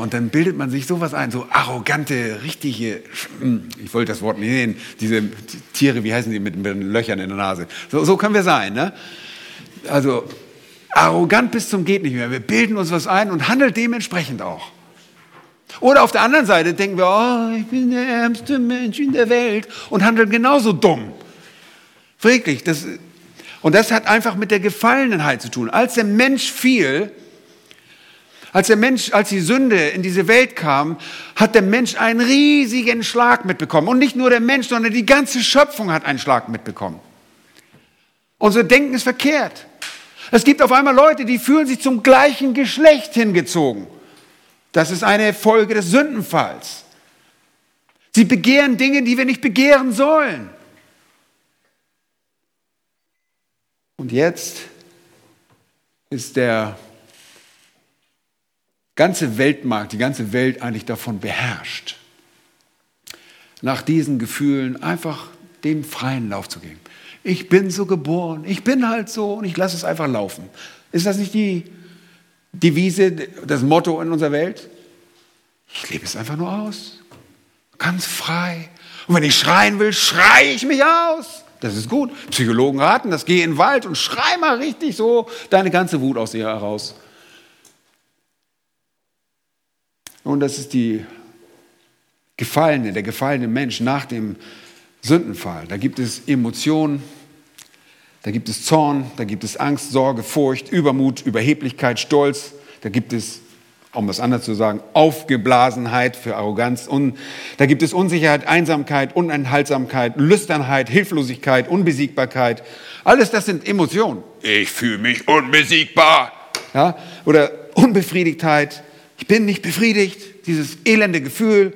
und dann bildet man sich sowas ein, so arrogante, richtige, hm, ich wollte das Wort nicht nehmen, diese Tiere, wie heißen die mit, mit Löchern in der Nase. So, so können wir sein. Ne? Also arrogant bis zum geht nicht mehr. Wir bilden uns was ein und handeln dementsprechend auch. Oder auf der anderen Seite denken wir, oh, ich bin der ärmste Mensch in der Welt und handeln genauso dumm. Wirklich. Das, und das hat einfach mit der Gefallenheit zu tun. Als der Mensch fiel, als der Mensch, als die Sünde in diese Welt kam, hat der Mensch einen riesigen Schlag mitbekommen. Und nicht nur der Mensch, sondern die ganze Schöpfung hat einen Schlag mitbekommen. Unser Denken ist verkehrt. Es gibt auf einmal Leute, die fühlen sich zum gleichen Geschlecht hingezogen. Das ist eine Folge des Sündenfalls. Sie begehren Dinge, die wir nicht begehren sollen. Und jetzt ist der ganze Weltmarkt, die ganze Welt eigentlich davon beherrscht, nach diesen Gefühlen einfach dem freien Lauf zu geben. Ich bin so geboren, ich bin halt so und ich lasse es einfach laufen. Ist das nicht die Devise, das Motto in unserer Welt? Ich lebe es einfach nur aus, ganz frei. Und wenn ich schreien will, schreie ich mich aus. Das ist gut. Psychologen raten das, geh in den Wald und schrei mal richtig so deine ganze Wut aus dir heraus. Und das ist die Gefallene, der gefallene Mensch nach dem Sündenfall. Da gibt es Emotionen, da gibt es Zorn, da gibt es Angst, Sorge, Furcht, Übermut, Überheblichkeit, Stolz. Da gibt es, um was anderes zu sagen, Aufgeblasenheit für Arroganz. Und da gibt es Unsicherheit, Einsamkeit, Unenthaltsamkeit, Lüsternheit, Hilflosigkeit, Unbesiegbarkeit. Alles das sind Emotionen. Ich fühle mich unbesiegbar. Ja? Oder Unbefriedigtheit, ich bin nicht befriedigt, dieses elende Gefühl,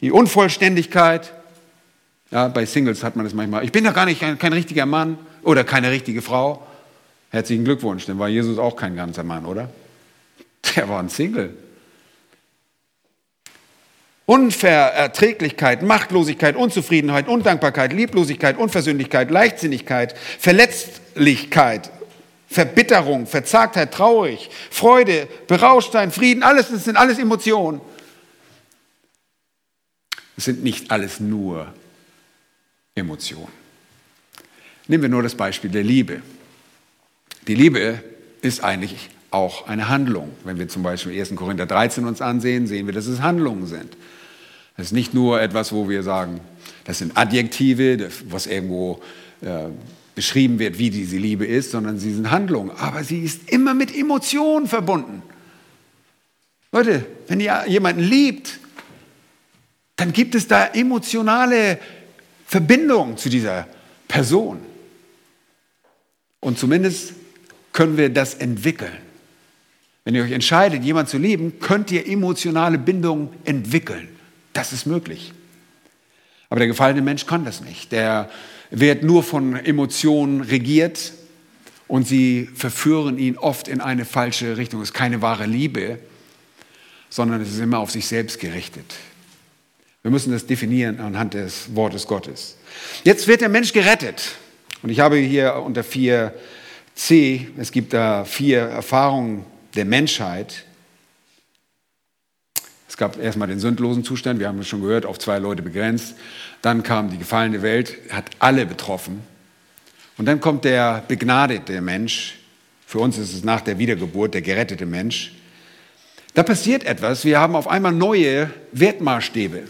die Unvollständigkeit. Ja, bei Singles hat man das manchmal. Ich bin doch gar nicht kein, kein richtiger Mann oder keine richtige Frau. Herzlichen Glückwunsch, denn war Jesus auch kein ganzer Mann, oder? Der war ein Single. Unverträglichkeit, Machtlosigkeit, Unzufriedenheit, Undankbarkeit, Lieblosigkeit, Unversöhnlichkeit, Leichtsinnigkeit, Verletzlichkeit, Verbitterung, Verzagtheit, traurig, Freude, Berauschtheit, Frieden, alles, das sind alles Emotionen. Es sind nicht alles nur Emotionen. Nehmen wir nur das Beispiel der Liebe. Die Liebe ist eigentlich auch eine Handlung. Wenn wir zum Beispiel 1. Korinther 13 uns ansehen, sehen wir, dass es Handlungen sind. Das ist nicht nur etwas, wo wir sagen, das sind Adjektive, was irgendwo äh, beschrieben wird, wie diese Liebe ist, sondern sie sind Handlungen. Aber sie ist immer mit Emotionen verbunden. Leute, wenn ihr jemanden liebt, dann gibt es da emotionale Verbindungen zu dieser Person. Und zumindest können wir das entwickeln. Wenn ihr euch entscheidet, jemanden zu lieben, könnt ihr emotionale Bindungen entwickeln. Das ist möglich. Aber der gefallene Mensch kann das nicht. Der wird nur von Emotionen regiert und sie verführen ihn oft in eine falsche Richtung. Es ist keine wahre Liebe, sondern es ist immer auf sich selbst gerichtet. Wir müssen das definieren anhand des Wortes Gottes. Jetzt wird der Mensch gerettet. Und ich habe hier unter 4c, es gibt da vier Erfahrungen der Menschheit, es gab erstmal den sündlosen Zustand, wir haben es schon gehört, auf zwei Leute begrenzt. Dann kam die gefallene Welt, hat alle betroffen. Und dann kommt der begnadete Mensch. Für uns ist es nach der Wiedergeburt der gerettete Mensch. Da passiert etwas. Wir haben auf einmal neue Wertmaßstäbe.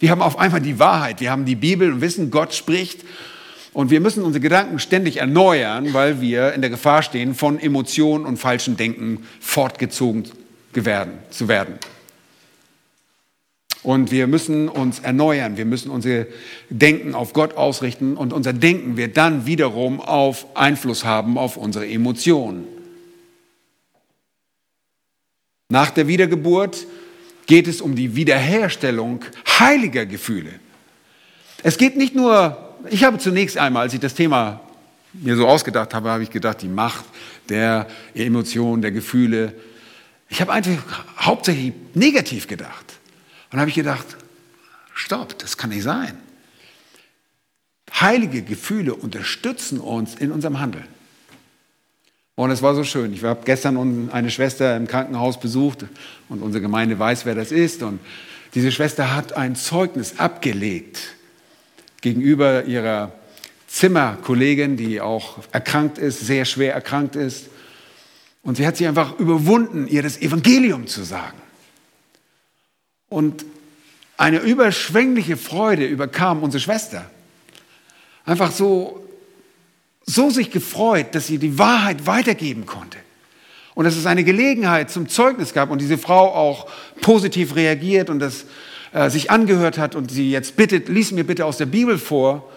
Wir haben auf einmal die Wahrheit. Wir haben die Bibel und wissen, Gott spricht. Und wir müssen unsere Gedanken ständig erneuern, weil wir in der Gefahr stehen, von Emotionen und falschem Denken fortgezogen zu werden. Und wir müssen uns erneuern, wir müssen unser Denken auf Gott ausrichten und unser Denken wird dann wiederum auf Einfluss haben auf unsere Emotionen. Nach der Wiedergeburt geht es um die Wiederherstellung heiliger Gefühle. Es geht nicht nur, ich habe zunächst einmal, als ich das Thema mir so ausgedacht habe, habe ich gedacht, die Macht der Emotionen, der Gefühle. Ich habe einfach hauptsächlich negativ gedacht. Und dann habe ich gedacht, stopp, das kann nicht sein. Heilige Gefühle unterstützen uns in unserem Handeln. Und es war so schön. Ich habe gestern eine Schwester im Krankenhaus besucht und unsere Gemeinde weiß, wer das ist. Und diese Schwester hat ein Zeugnis abgelegt gegenüber ihrer Zimmerkollegin, die auch erkrankt ist, sehr schwer erkrankt ist. Und sie hat sich einfach überwunden, ihr das Evangelium zu sagen. Und eine überschwängliche Freude überkam unsere Schwester. Einfach so, so sich gefreut, dass sie die Wahrheit weitergeben konnte. Und dass es eine Gelegenheit zum Zeugnis gab und diese Frau auch positiv reagiert und das äh, sich angehört hat und sie jetzt bittet, lies mir bitte aus der Bibel vor.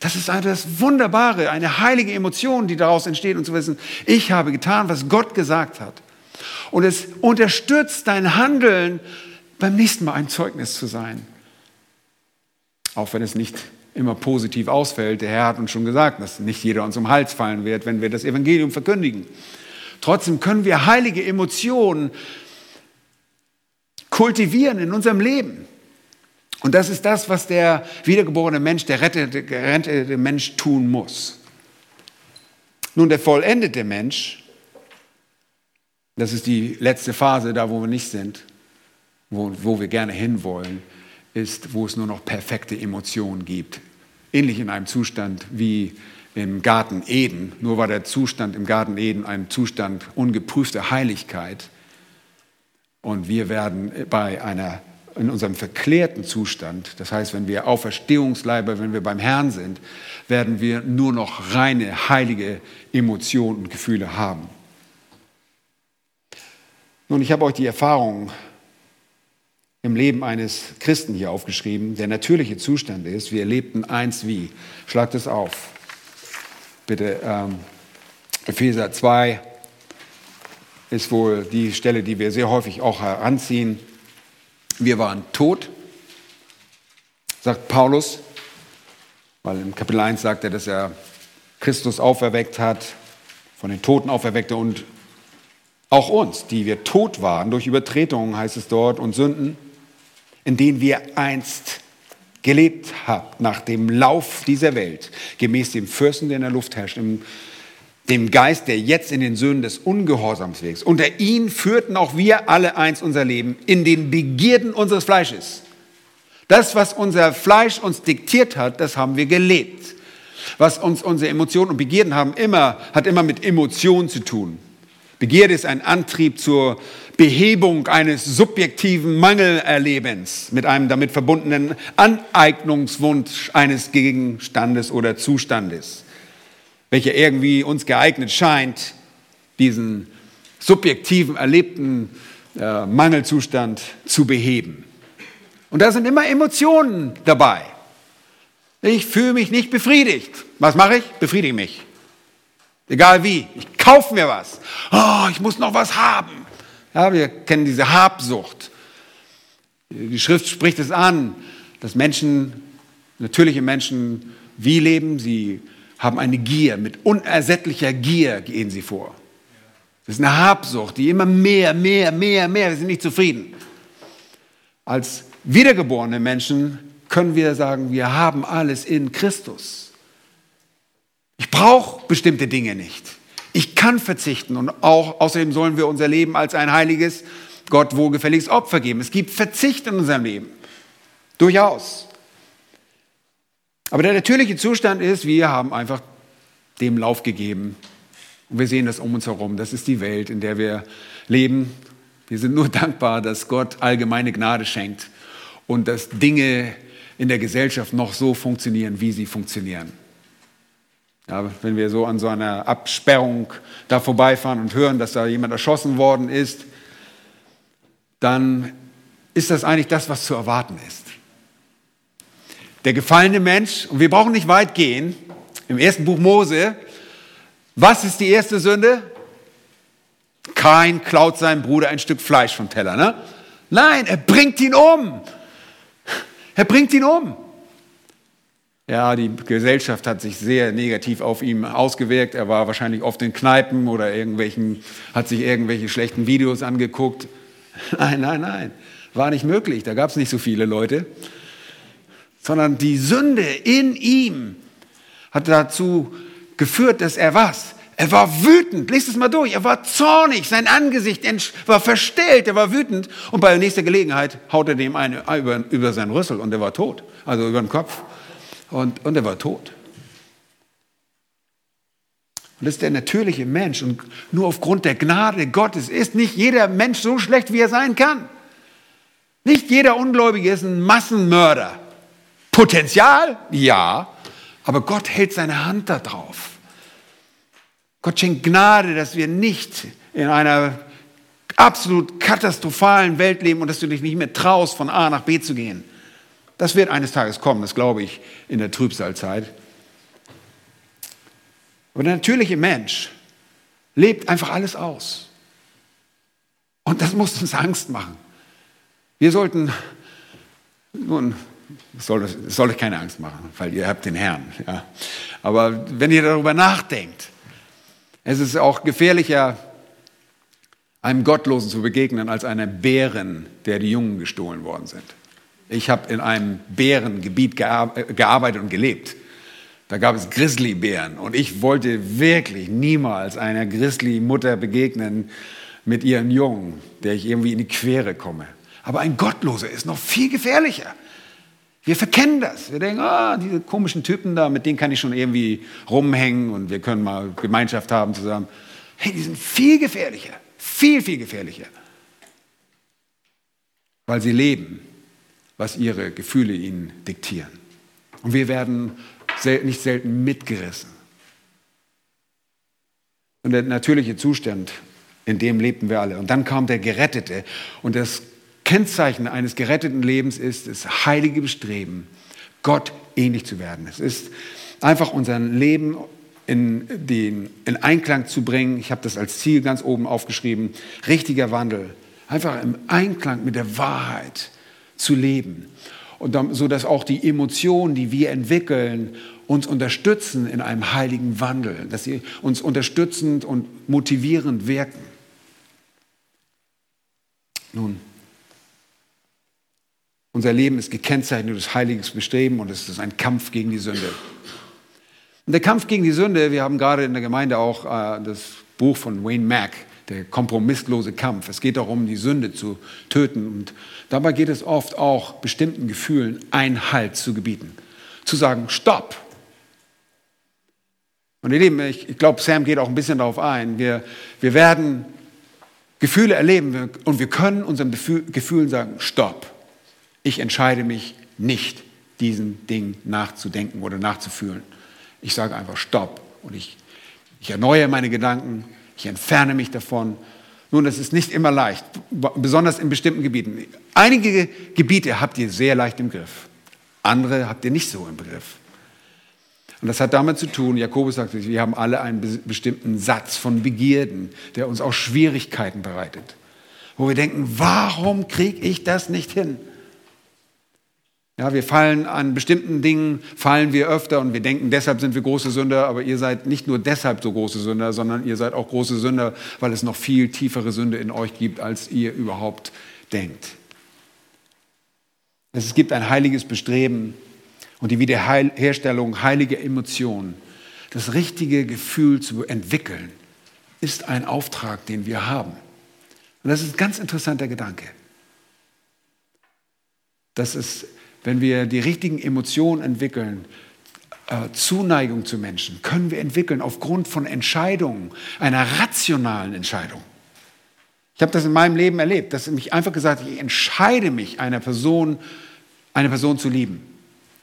Das ist das Wunderbare, eine heilige Emotion, die daraus entsteht und zu wissen, ich habe getan, was Gott gesagt hat. Und es unterstützt dein Handeln, beim nächsten Mal ein Zeugnis zu sein. Auch wenn es nicht immer positiv ausfällt. Der Herr hat uns schon gesagt, dass nicht jeder uns um Hals fallen wird, wenn wir das Evangelium verkündigen. Trotzdem können wir heilige Emotionen kultivieren in unserem Leben. Und das ist das, was der wiedergeborene Mensch, der rettete, gerettete Mensch tun muss. Nun, der vollendete Mensch, das ist die letzte Phase, da wo wir nicht sind, wo, wo wir gerne hinwollen, ist, wo es nur noch perfekte Emotionen gibt. Ähnlich in einem Zustand wie im Garten Eden. Nur war der Zustand im Garten Eden ein Zustand ungeprüfter Heiligkeit. Und wir werden bei einer in unserem verklärten Zustand, das heißt, wenn wir Auferstehungsleiber, wenn wir beim Herrn sind, werden wir nur noch reine, heilige Emotionen und Gefühle haben. Nun, ich habe euch die Erfahrung im Leben eines Christen hier aufgeschrieben. Der natürliche Zustand ist, wir lebten eins wie. Schlagt es auf. Bitte, ähm, Epheser 2 ist wohl die Stelle, die wir sehr häufig auch heranziehen. Wir waren tot, sagt Paulus, weil im Kapitel 1 sagt er, dass er Christus auferweckt hat, von den Toten auferweckte und auch uns, die wir tot waren durch Übertretungen, heißt es dort, und Sünden, in denen wir einst gelebt haben, nach dem Lauf dieser Welt, gemäß dem Fürsten, der in der Luft herrscht, im dem Geist, der jetzt in den Söhnen des Ungehorsams wächst. Unter ihn führten auch wir alle eins unser Leben in den Begierden unseres Fleisches. Das, was unser Fleisch uns diktiert hat, das haben wir gelebt. Was uns unsere Emotionen und Begierden haben, immer, hat immer mit Emotionen zu tun. Begierde ist ein Antrieb zur Behebung eines subjektiven Mangelerlebens mit einem damit verbundenen Aneignungswunsch eines Gegenstandes oder Zustandes welcher irgendwie uns geeignet scheint, diesen subjektiven, erlebten äh, Mangelzustand zu beheben. Und da sind immer Emotionen dabei. Ich fühle mich nicht befriedigt. Was mache ich? Befriedige mich. Egal wie. Ich kaufe mir was. Oh, ich muss noch was haben. Ja, wir kennen diese Habsucht. Die Schrift spricht es an, dass Menschen, natürliche Menschen, wie leben? Sie haben eine Gier, mit unersättlicher Gier gehen sie vor. Das ist eine Habsucht, die immer mehr, mehr, mehr, mehr, wir sind nicht zufrieden. Als wiedergeborene Menschen können wir sagen, wir haben alles in Christus. Ich brauche bestimmte Dinge nicht. Ich kann verzichten und auch außerdem sollen wir unser Leben als ein heiliges, Gott wohlgefälliges Opfer geben. Es gibt Verzicht in unserem Leben. Durchaus. Aber der natürliche Zustand ist, wir haben einfach dem Lauf gegeben. Und wir sehen das um uns herum. Das ist die Welt, in der wir leben. Wir sind nur dankbar, dass Gott allgemeine Gnade schenkt und dass Dinge in der Gesellschaft noch so funktionieren, wie sie funktionieren. Ja, wenn wir so an so einer Absperrung da vorbeifahren und hören, dass da jemand erschossen worden ist, dann ist das eigentlich das, was zu erwarten ist der gefallene Mensch, und wir brauchen nicht weit gehen, im ersten Buch Mose, was ist die erste Sünde? Kein klaut seinem Bruder ein Stück Fleisch vom Teller, ne? Nein, er bringt ihn um. Er bringt ihn um. Ja, die Gesellschaft hat sich sehr negativ auf ihn ausgewirkt. Er war wahrscheinlich oft in Kneipen oder irgendwelchen, hat sich irgendwelche schlechten Videos angeguckt. Nein, nein, nein, war nicht möglich. Da gab es nicht so viele Leute sondern die Sünde in ihm hat dazu geführt, dass er was? Er war wütend. Lest es mal durch. Er war zornig. Sein Angesicht war verstellt. Er war wütend. Und bei der nächsten Gelegenheit haut er dem eine über, über seinen Rüssel und er war tot. Also über den Kopf. Und, und er war tot. Und das ist der natürliche Mensch. Und nur aufgrund der Gnade Gottes ist nicht jeder Mensch so schlecht, wie er sein kann. Nicht Nicht jeder Ungläubige ist ein Massenmörder. Potenzial? Ja. Aber Gott hält seine Hand da drauf. Gott schenkt Gnade, dass wir nicht in einer absolut katastrophalen Welt leben und dass du dich nicht mehr traust, von A nach B zu gehen. Das wird eines Tages kommen, das glaube ich, in der Trübsalzeit. Aber der natürliche Mensch lebt einfach alles aus. Und das muss uns Angst machen. Wir sollten, nun, soll, soll euch keine Angst machen, weil ihr habt den Herrn. Ja. Aber wenn ihr darüber nachdenkt, es ist auch gefährlicher, einem Gottlosen zu begegnen, als einem Bären, der die Jungen gestohlen worden sind. Ich habe in einem Bärengebiet gearbeitet und gelebt. Da gab es Grizzlybären und ich wollte wirklich niemals einer Grizzly-Mutter begegnen mit ihren Jungen, der ich irgendwie in die Quere komme. Aber ein Gottloser ist noch viel gefährlicher. Wir verkennen das. Wir denken, ah, diese komischen Typen da, mit denen kann ich schon irgendwie rumhängen und wir können mal Gemeinschaft haben zusammen. Hey, die sind viel gefährlicher. Viel, viel gefährlicher. Weil sie leben, was ihre Gefühle ihnen diktieren. Und wir werden nicht selten mitgerissen. Und der natürliche Zustand, in dem lebten wir alle. Und dann kam der Gerettete. Und das Kennzeichen eines geretteten Lebens ist das heilige Bestreben, Gott ähnlich zu werden. Es ist einfach unser Leben in, den, in Einklang zu bringen. Ich habe das als Ziel ganz oben aufgeschrieben. Richtiger Wandel. Einfach im Einklang mit der Wahrheit zu leben. Und dann, so dass auch die Emotionen, die wir entwickeln, uns unterstützen in einem heiligen Wandel, dass sie uns unterstützend und motivierend wirken. Nun, unser Leben ist gekennzeichnet durch heiliges Bestreben und es ist ein Kampf gegen die Sünde. Und der Kampf gegen die Sünde, wir haben gerade in der Gemeinde auch äh, das Buch von Wayne Mack, der kompromisslose Kampf. Es geht darum, die Sünde zu töten. Und dabei geht es oft auch, bestimmten Gefühlen Einhalt zu gebieten. Zu sagen, stopp. Und ihr Lieben, ich, ich glaube, Sam geht auch ein bisschen darauf ein. Wir, wir werden Gefühle erleben und wir können unseren Gefühlen sagen, stopp. Ich entscheide mich nicht, diesen Ding nachzudenken oder nachzufühlen. Ich sage einfach Stopp und ich, ich erneuere meine Gedanken, ich entferne mich davon. Nun, das ist nicht immer leicht, besonders in bestimmten Gebieten. Einige Gebiete habt ihr sehr leicht im Griff, andere habt ihr nicht so im Begriff. Und das hat damit zu tun, Jakobus sagt, wir haben alle einen bestimmten Satz von Begierden, der uns auch Schwierigkeiten bereitet. Wo wir denken, warum kriege ich das nicht hin? Ja, wir fallen an bestimmten Dingen, fallen wir öfter und wir denken, deshalb sind wir große Sünder, aber ihr seid nicht nur deshalb so große Sünder, sondern ihr seid auch große Sünder, weil es noch viel tiefere Sünde in euch gibt, als ihr überhaupt denkt. Es gibt ein heiliges Bestreben und die Wiederherstellung heiliger Emotionen, das richtige Gefühl zu entwickeln, ist ein Auftrag, den wir haben. Und das ist ein ganz interessanter Gedanke. Das ist wenn wir die richtigen Emotionen entwickeln, äh, Zuneigung zu Menschen, können wir entwickeln aufgrund von Entscheidungen, einer rationalen Entscheidung. Ich habe das in meinem Leben erlebt, dass ich einfach gesagt ich entscheide mich, einer Person, eine Person zu lieben.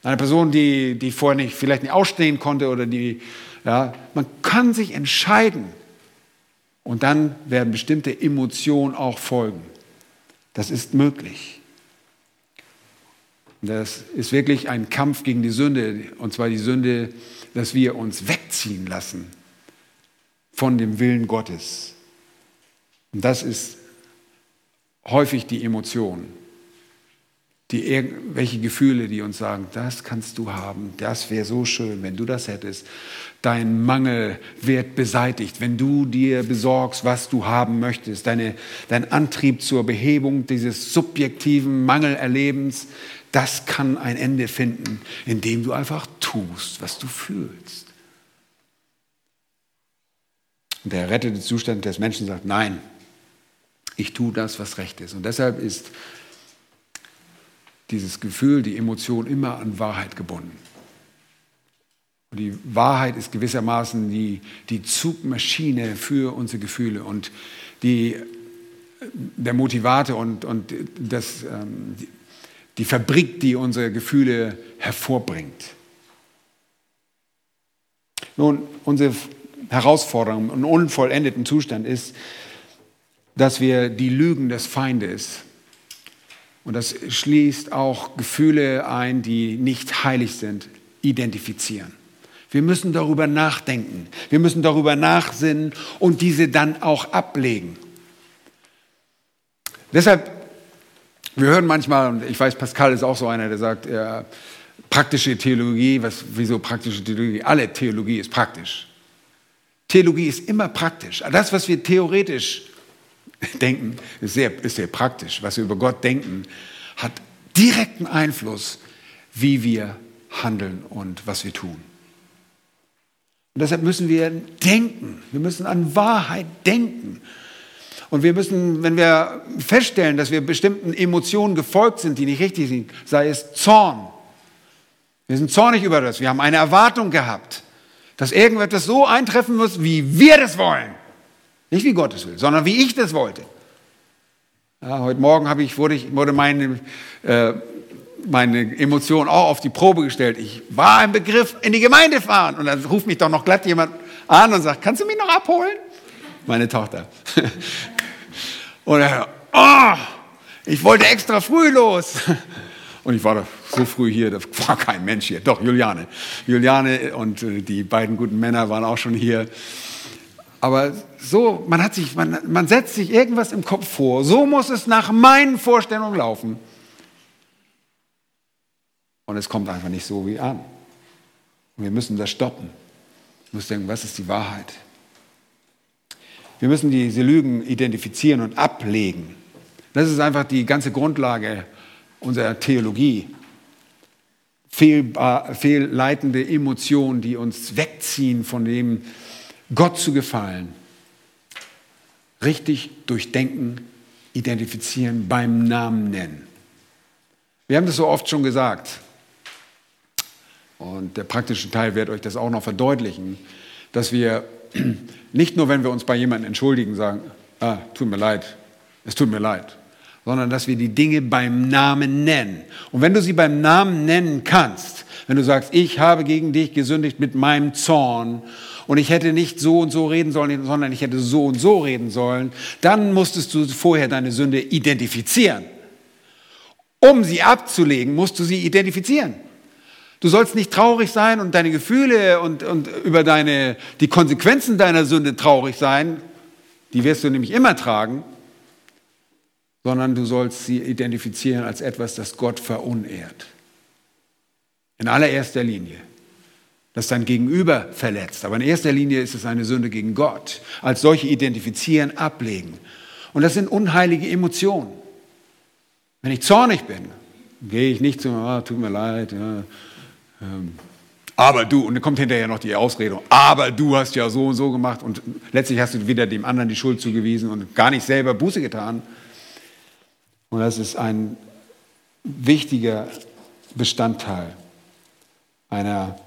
Eine Person, die, die vorher nicht, vielleicht nicht ausstehen konnte oder die, ja, man kann sich entscheiden und dann werden bestimmte Emotionen auch folgen. Das ist möglich. Das ist wirklich ein Kampf gegen die Sünde, und zwar die Sünde, dass wir uns wegziehen lassen von dem Willen Gottes. Und das ist häufig die Emotion, die irgendwelche Gefühle, die uns sagen, das kannst du haben, das wäre so schön, wenn du das hättest. Dein Mangel wird beseitigt, wenn du dir besorgst, was du haben möchtest. Deine, dein Antrieb zur Behebung dieses subjektiven Mangelerlebens, das kann ein Ende finden, indem du einfach tust, was du fühlst. Und der rettete Zustand des Menschen sagt, nein, ich tue das, was recht ist. Und deshalb ist dieses Gefühl, die Emotion immer an Wahrheit gebunden. Und die Wahrheit ist gewissermaßen die, die Zugmaschine für unsere Gefühle. Und die der Motivator und, und das, ähm, die Fabrik, die unsere Gefühle hervorbringt. Nun, unsere Herausforderung im unvollendeten Zustand ist, dass wir die Lügen des Feindes, und das schließt auch Gefühle ein, die nicht heilig sind, identifizieren. Wir müssen darüber nachdenken, wir müssen darüber nachsinnen und diese dann auch ablegen. Deshalb, wir hören manchmal, und ich weiß, Pascal ist auch so einer, der sagt, ja, praktische Theologie, was, wieso praktische Theologie? Alle Theologie ist praktisch. Theologie ist immer praktisch. Das, was wir theoretisch denken, ist sehr, ist sehr praktisch. Was wir über Gott denken, hat direkten Einfluss, wie wir handeln und was wir tun. Und deshalb müssen wir denken. Wir müssen an Wahrheit denken. Und wir müssen, wenn wir feststellen, dass wir bestimmten Emotionen gefolgt sind, die nicht richtig sind, sei es Zorn. Wir sind zornig über das. Wir haben eine Erwartung gehabt, dass irgendetwas so eintreffen muss, wie wir das wollen. Nicht wie Gott es will, sondern wie ich das wollte. Ja, heute Morgen ich, wurde, ich, wurde meine, äh, meine Emotion auch auf die Probe gestellt. Ich war im Begriff, in die Gemeinde fahren. Und dann ruft mich doch noch glatt jemand an und sagt, kannst du mich noch abholen? Meine Tochter. und er, oh, ich wollte extra früh los. Und ich war so früh hier, da war kein Mensch hier. Doch, Juliane. Juliane und äh, die beiden guten Männer waren auch schon hier. Aber so, man, hat sich, man, man setzt sich irgendwas im Kopf vor. So muss es nach meinen Vorstellungen laufen. Und es kommt einfach nicht so wie an. Und wir müssen das stoppen. Wir müssen denken, was ist die Wahrheit? Wir müssen diese Lügen identifizieren und ablegen. Das ist einfach die ganze Grundlage unserer Theologie. fehlleitende Emotionen, die uns wegziehen von dem, Gott zu gefallen. Richtig durchdenken, identifizieren, beim Namen nennen. Wir haben das so oft schon gesagt. Und der praktische Teil wird euch das auch noch verdeutlichen, dass wir nicht nur, wenn wir uns bei jemandem entschuldigen, sagen, ah, tut mir leid, es tut mir leid, sondern dass wir die Dinge beim Namen nennen. Und wenn du sie beim Namen nennen kannst, wenn du sagst, ich habe gegen dich gesündigt mit meinem Zorn und ich hätte nicht so und so reden sollen, sondern ich hätte so und so reden sollen, dann musstest du vorher deine Sünde identifizieren. Um sie abzulegen, musst du sie identifizieren. Du sollst nicht traurig sein und deine Gefühle und, und über deine, die Konsequenzen deiner Sünde traurig sein. Die wirst du nämlich immer tragen sondern du sollst sie identifizieren als etwas, das Gott verunehrt. In allererster Linie. Das dein Gegenüber verletzt. Aber in erster Linie ist es eine Sünde gegen Gott. Als solche identifizieren, ablegen. Und das sind unheilige Emotionen. Wenn ich zornig bin, gehe ich nicht zu, ah, tut mir leid, ja, ähm, aber du, und dann kommt hinterher noch die Ausrede, aber du hast ja so und so gemacht und letztlich hast du wieder dem anderen die Schuld zugewiesen und gar nicht selber Buße getan. Und das ist ein wichtiger Bestandteil einer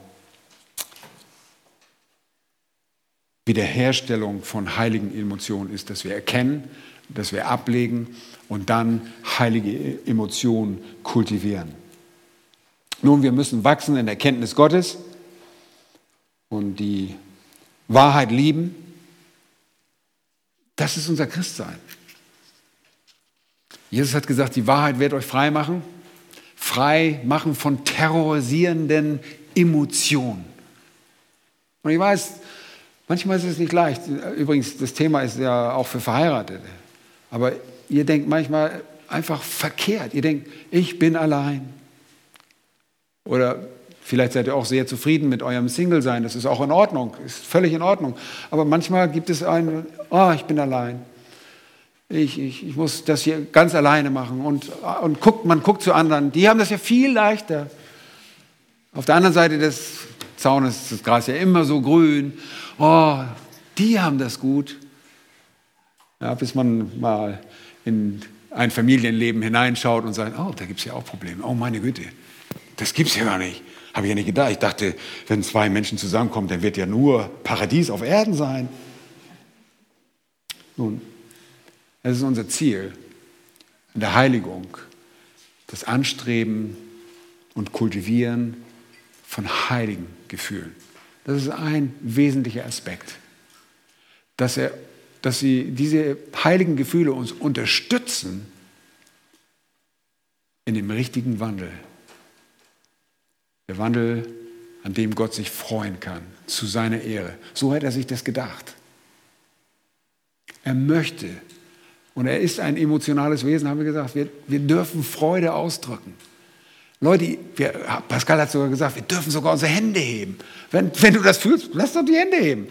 Wiederherstellung von heiligen Emotionen ist, dass wir erkennen, dass wir ablegen und dann heilige Emotionen kultivieren. Nun, wir müssen wachsen in der Kenntnis Gottes und die Wahrheit lieben. Das ist unser Christsein. Jesus hat gesagt, die Wahrheit wird euch frei machen. Frei machen von terrorisierenden Emotionen. Und ich weiß, manchmal ist es nicht leicht. Übrigens, das Thema ist ja auch für Verheiratete. Aber ihr denkt manchmal einfach verkehrt. Ihr denkt, ich bin allein. Oder vielleicht seid ihr auch sehr zufrieden mit eurem Single-Sein. Das ist auch in Ordnung, ist völlig in Ordnung. Aber manchmal gibt es einen, oh, ich bin allein ich, ich, ich muss das hier ganz alleine machen. Und, und guckt, man guckt zu anderen, die haben das ja viel leichter. Auf der anderen Seite des Zaunes ist das Gras ja immer so grün. Oh, die haben das gut. Ja, bis man mal in ein Familienleben hineinschaut und sagt, oh, da gibt es ja auch Probleme. Oh, meine Güte, das gibt es ja gar nicht. Habe ich ja nicht gedacht. Ich dachte, wenn zwei Menschen zusammenkommen, dann wird ja nur Paradies auf Erden sein. Nun, Es ist unser Ziel in der Heiligung, das Anstreben und Kultivieren von heiligen Gefühlen. Das ist ein wesentlicher Aspekt, dass, er, dass sie diese heiligen Gefühle uns unterstützen in dem richtigen Wandel. Der Wandel, an dem Gott sich freuen kann, zu seiner Ehre. So hat er sich das gedacht. Er möchte und er ist ein emotionales Wesen, haben wir gesagt. Wir, wir dürfen Freude ausdrücken. Leute, wir, Pascal hat sogar gesagt, wir dürfen sogar unsere Hände heben. Wenn, wenn du das fühlst, lass doch die Hände heben.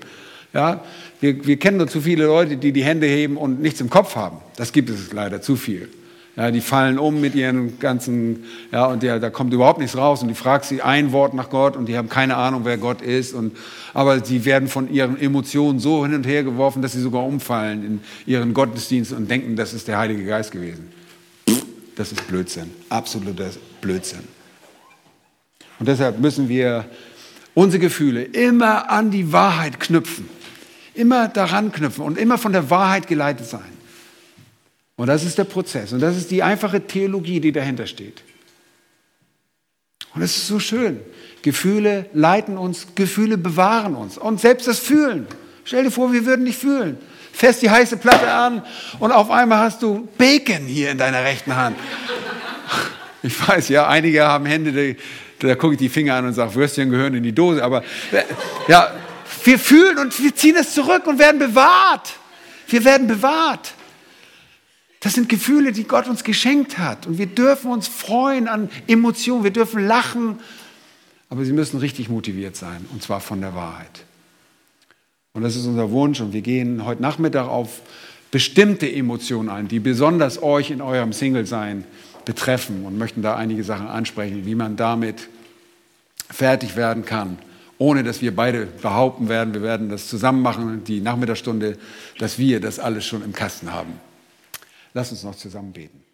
Ja, wir, wir kennen nur zu viele Leute, die die Hände heben und nichts im Kopf haben. Das gibt es leider zu viel. Ja, die fallen um mit ihren ganzen, ja, und der, da kommt überhaupt nichts raus. Und die fragt sie ein Wort nach Gott und die haben keine Ahnung, wer Gott ist. Und, aber sie werden von ihren Emotionen so hin und her geworfen, dass sie sogar umfallen in ihren Gottesdienst und denken, das ist der Heilige Geist gewesen. Das ist Blödsinn, absoluter Blödsinn. Und deshalb müssen wir unsere Gefühle immer an die Wahrheit knüpfen, immer daran knüpfen und immer von der Wahrheit geleitet sein. Und das ist der Prozess. Und das ist die einfache Theologie, die dahinter steht. Und es ist so schön. Gefühle leiten uns, Gefühle bewahren uns. Und selbst das Fühlen. Stell dir vor, wir würden nicht fühlen. Fest die heiße Platte an und auf einmal hast du Bacon hier in deiner rechten Hand. Ich weiß, ja, einige haben Hände, da, da gucke ich die Finger an und sage, Würstchen gehören in die Dose. Aber ja, wir fühlen und wir ziehen es zurück und werden bewahrt. Wir werden bewahrt. Das sind Gefühle, die Gott uns geschenkt hat. Und wir dürfen uns freuen an Emotionen, wir dürfen lachen, aber sie müssen richtig motiviert sein, und zwar von der Wahrheit. Und das ist unser Wunsch und wir gehen heute Nachmittag auf bestimmte Emotionen ein, die besonders euch in eurem Single-Sein betreffen und möchten da einige Sachen ansprechen, wie man damit fertig werden kann, ohne dass wir beide behaupten werden, wir werden das zusammen machen, die Nachmittagsstunde, dass wir das alles schon im Kasten haben. Lass uns noch zusammen beten.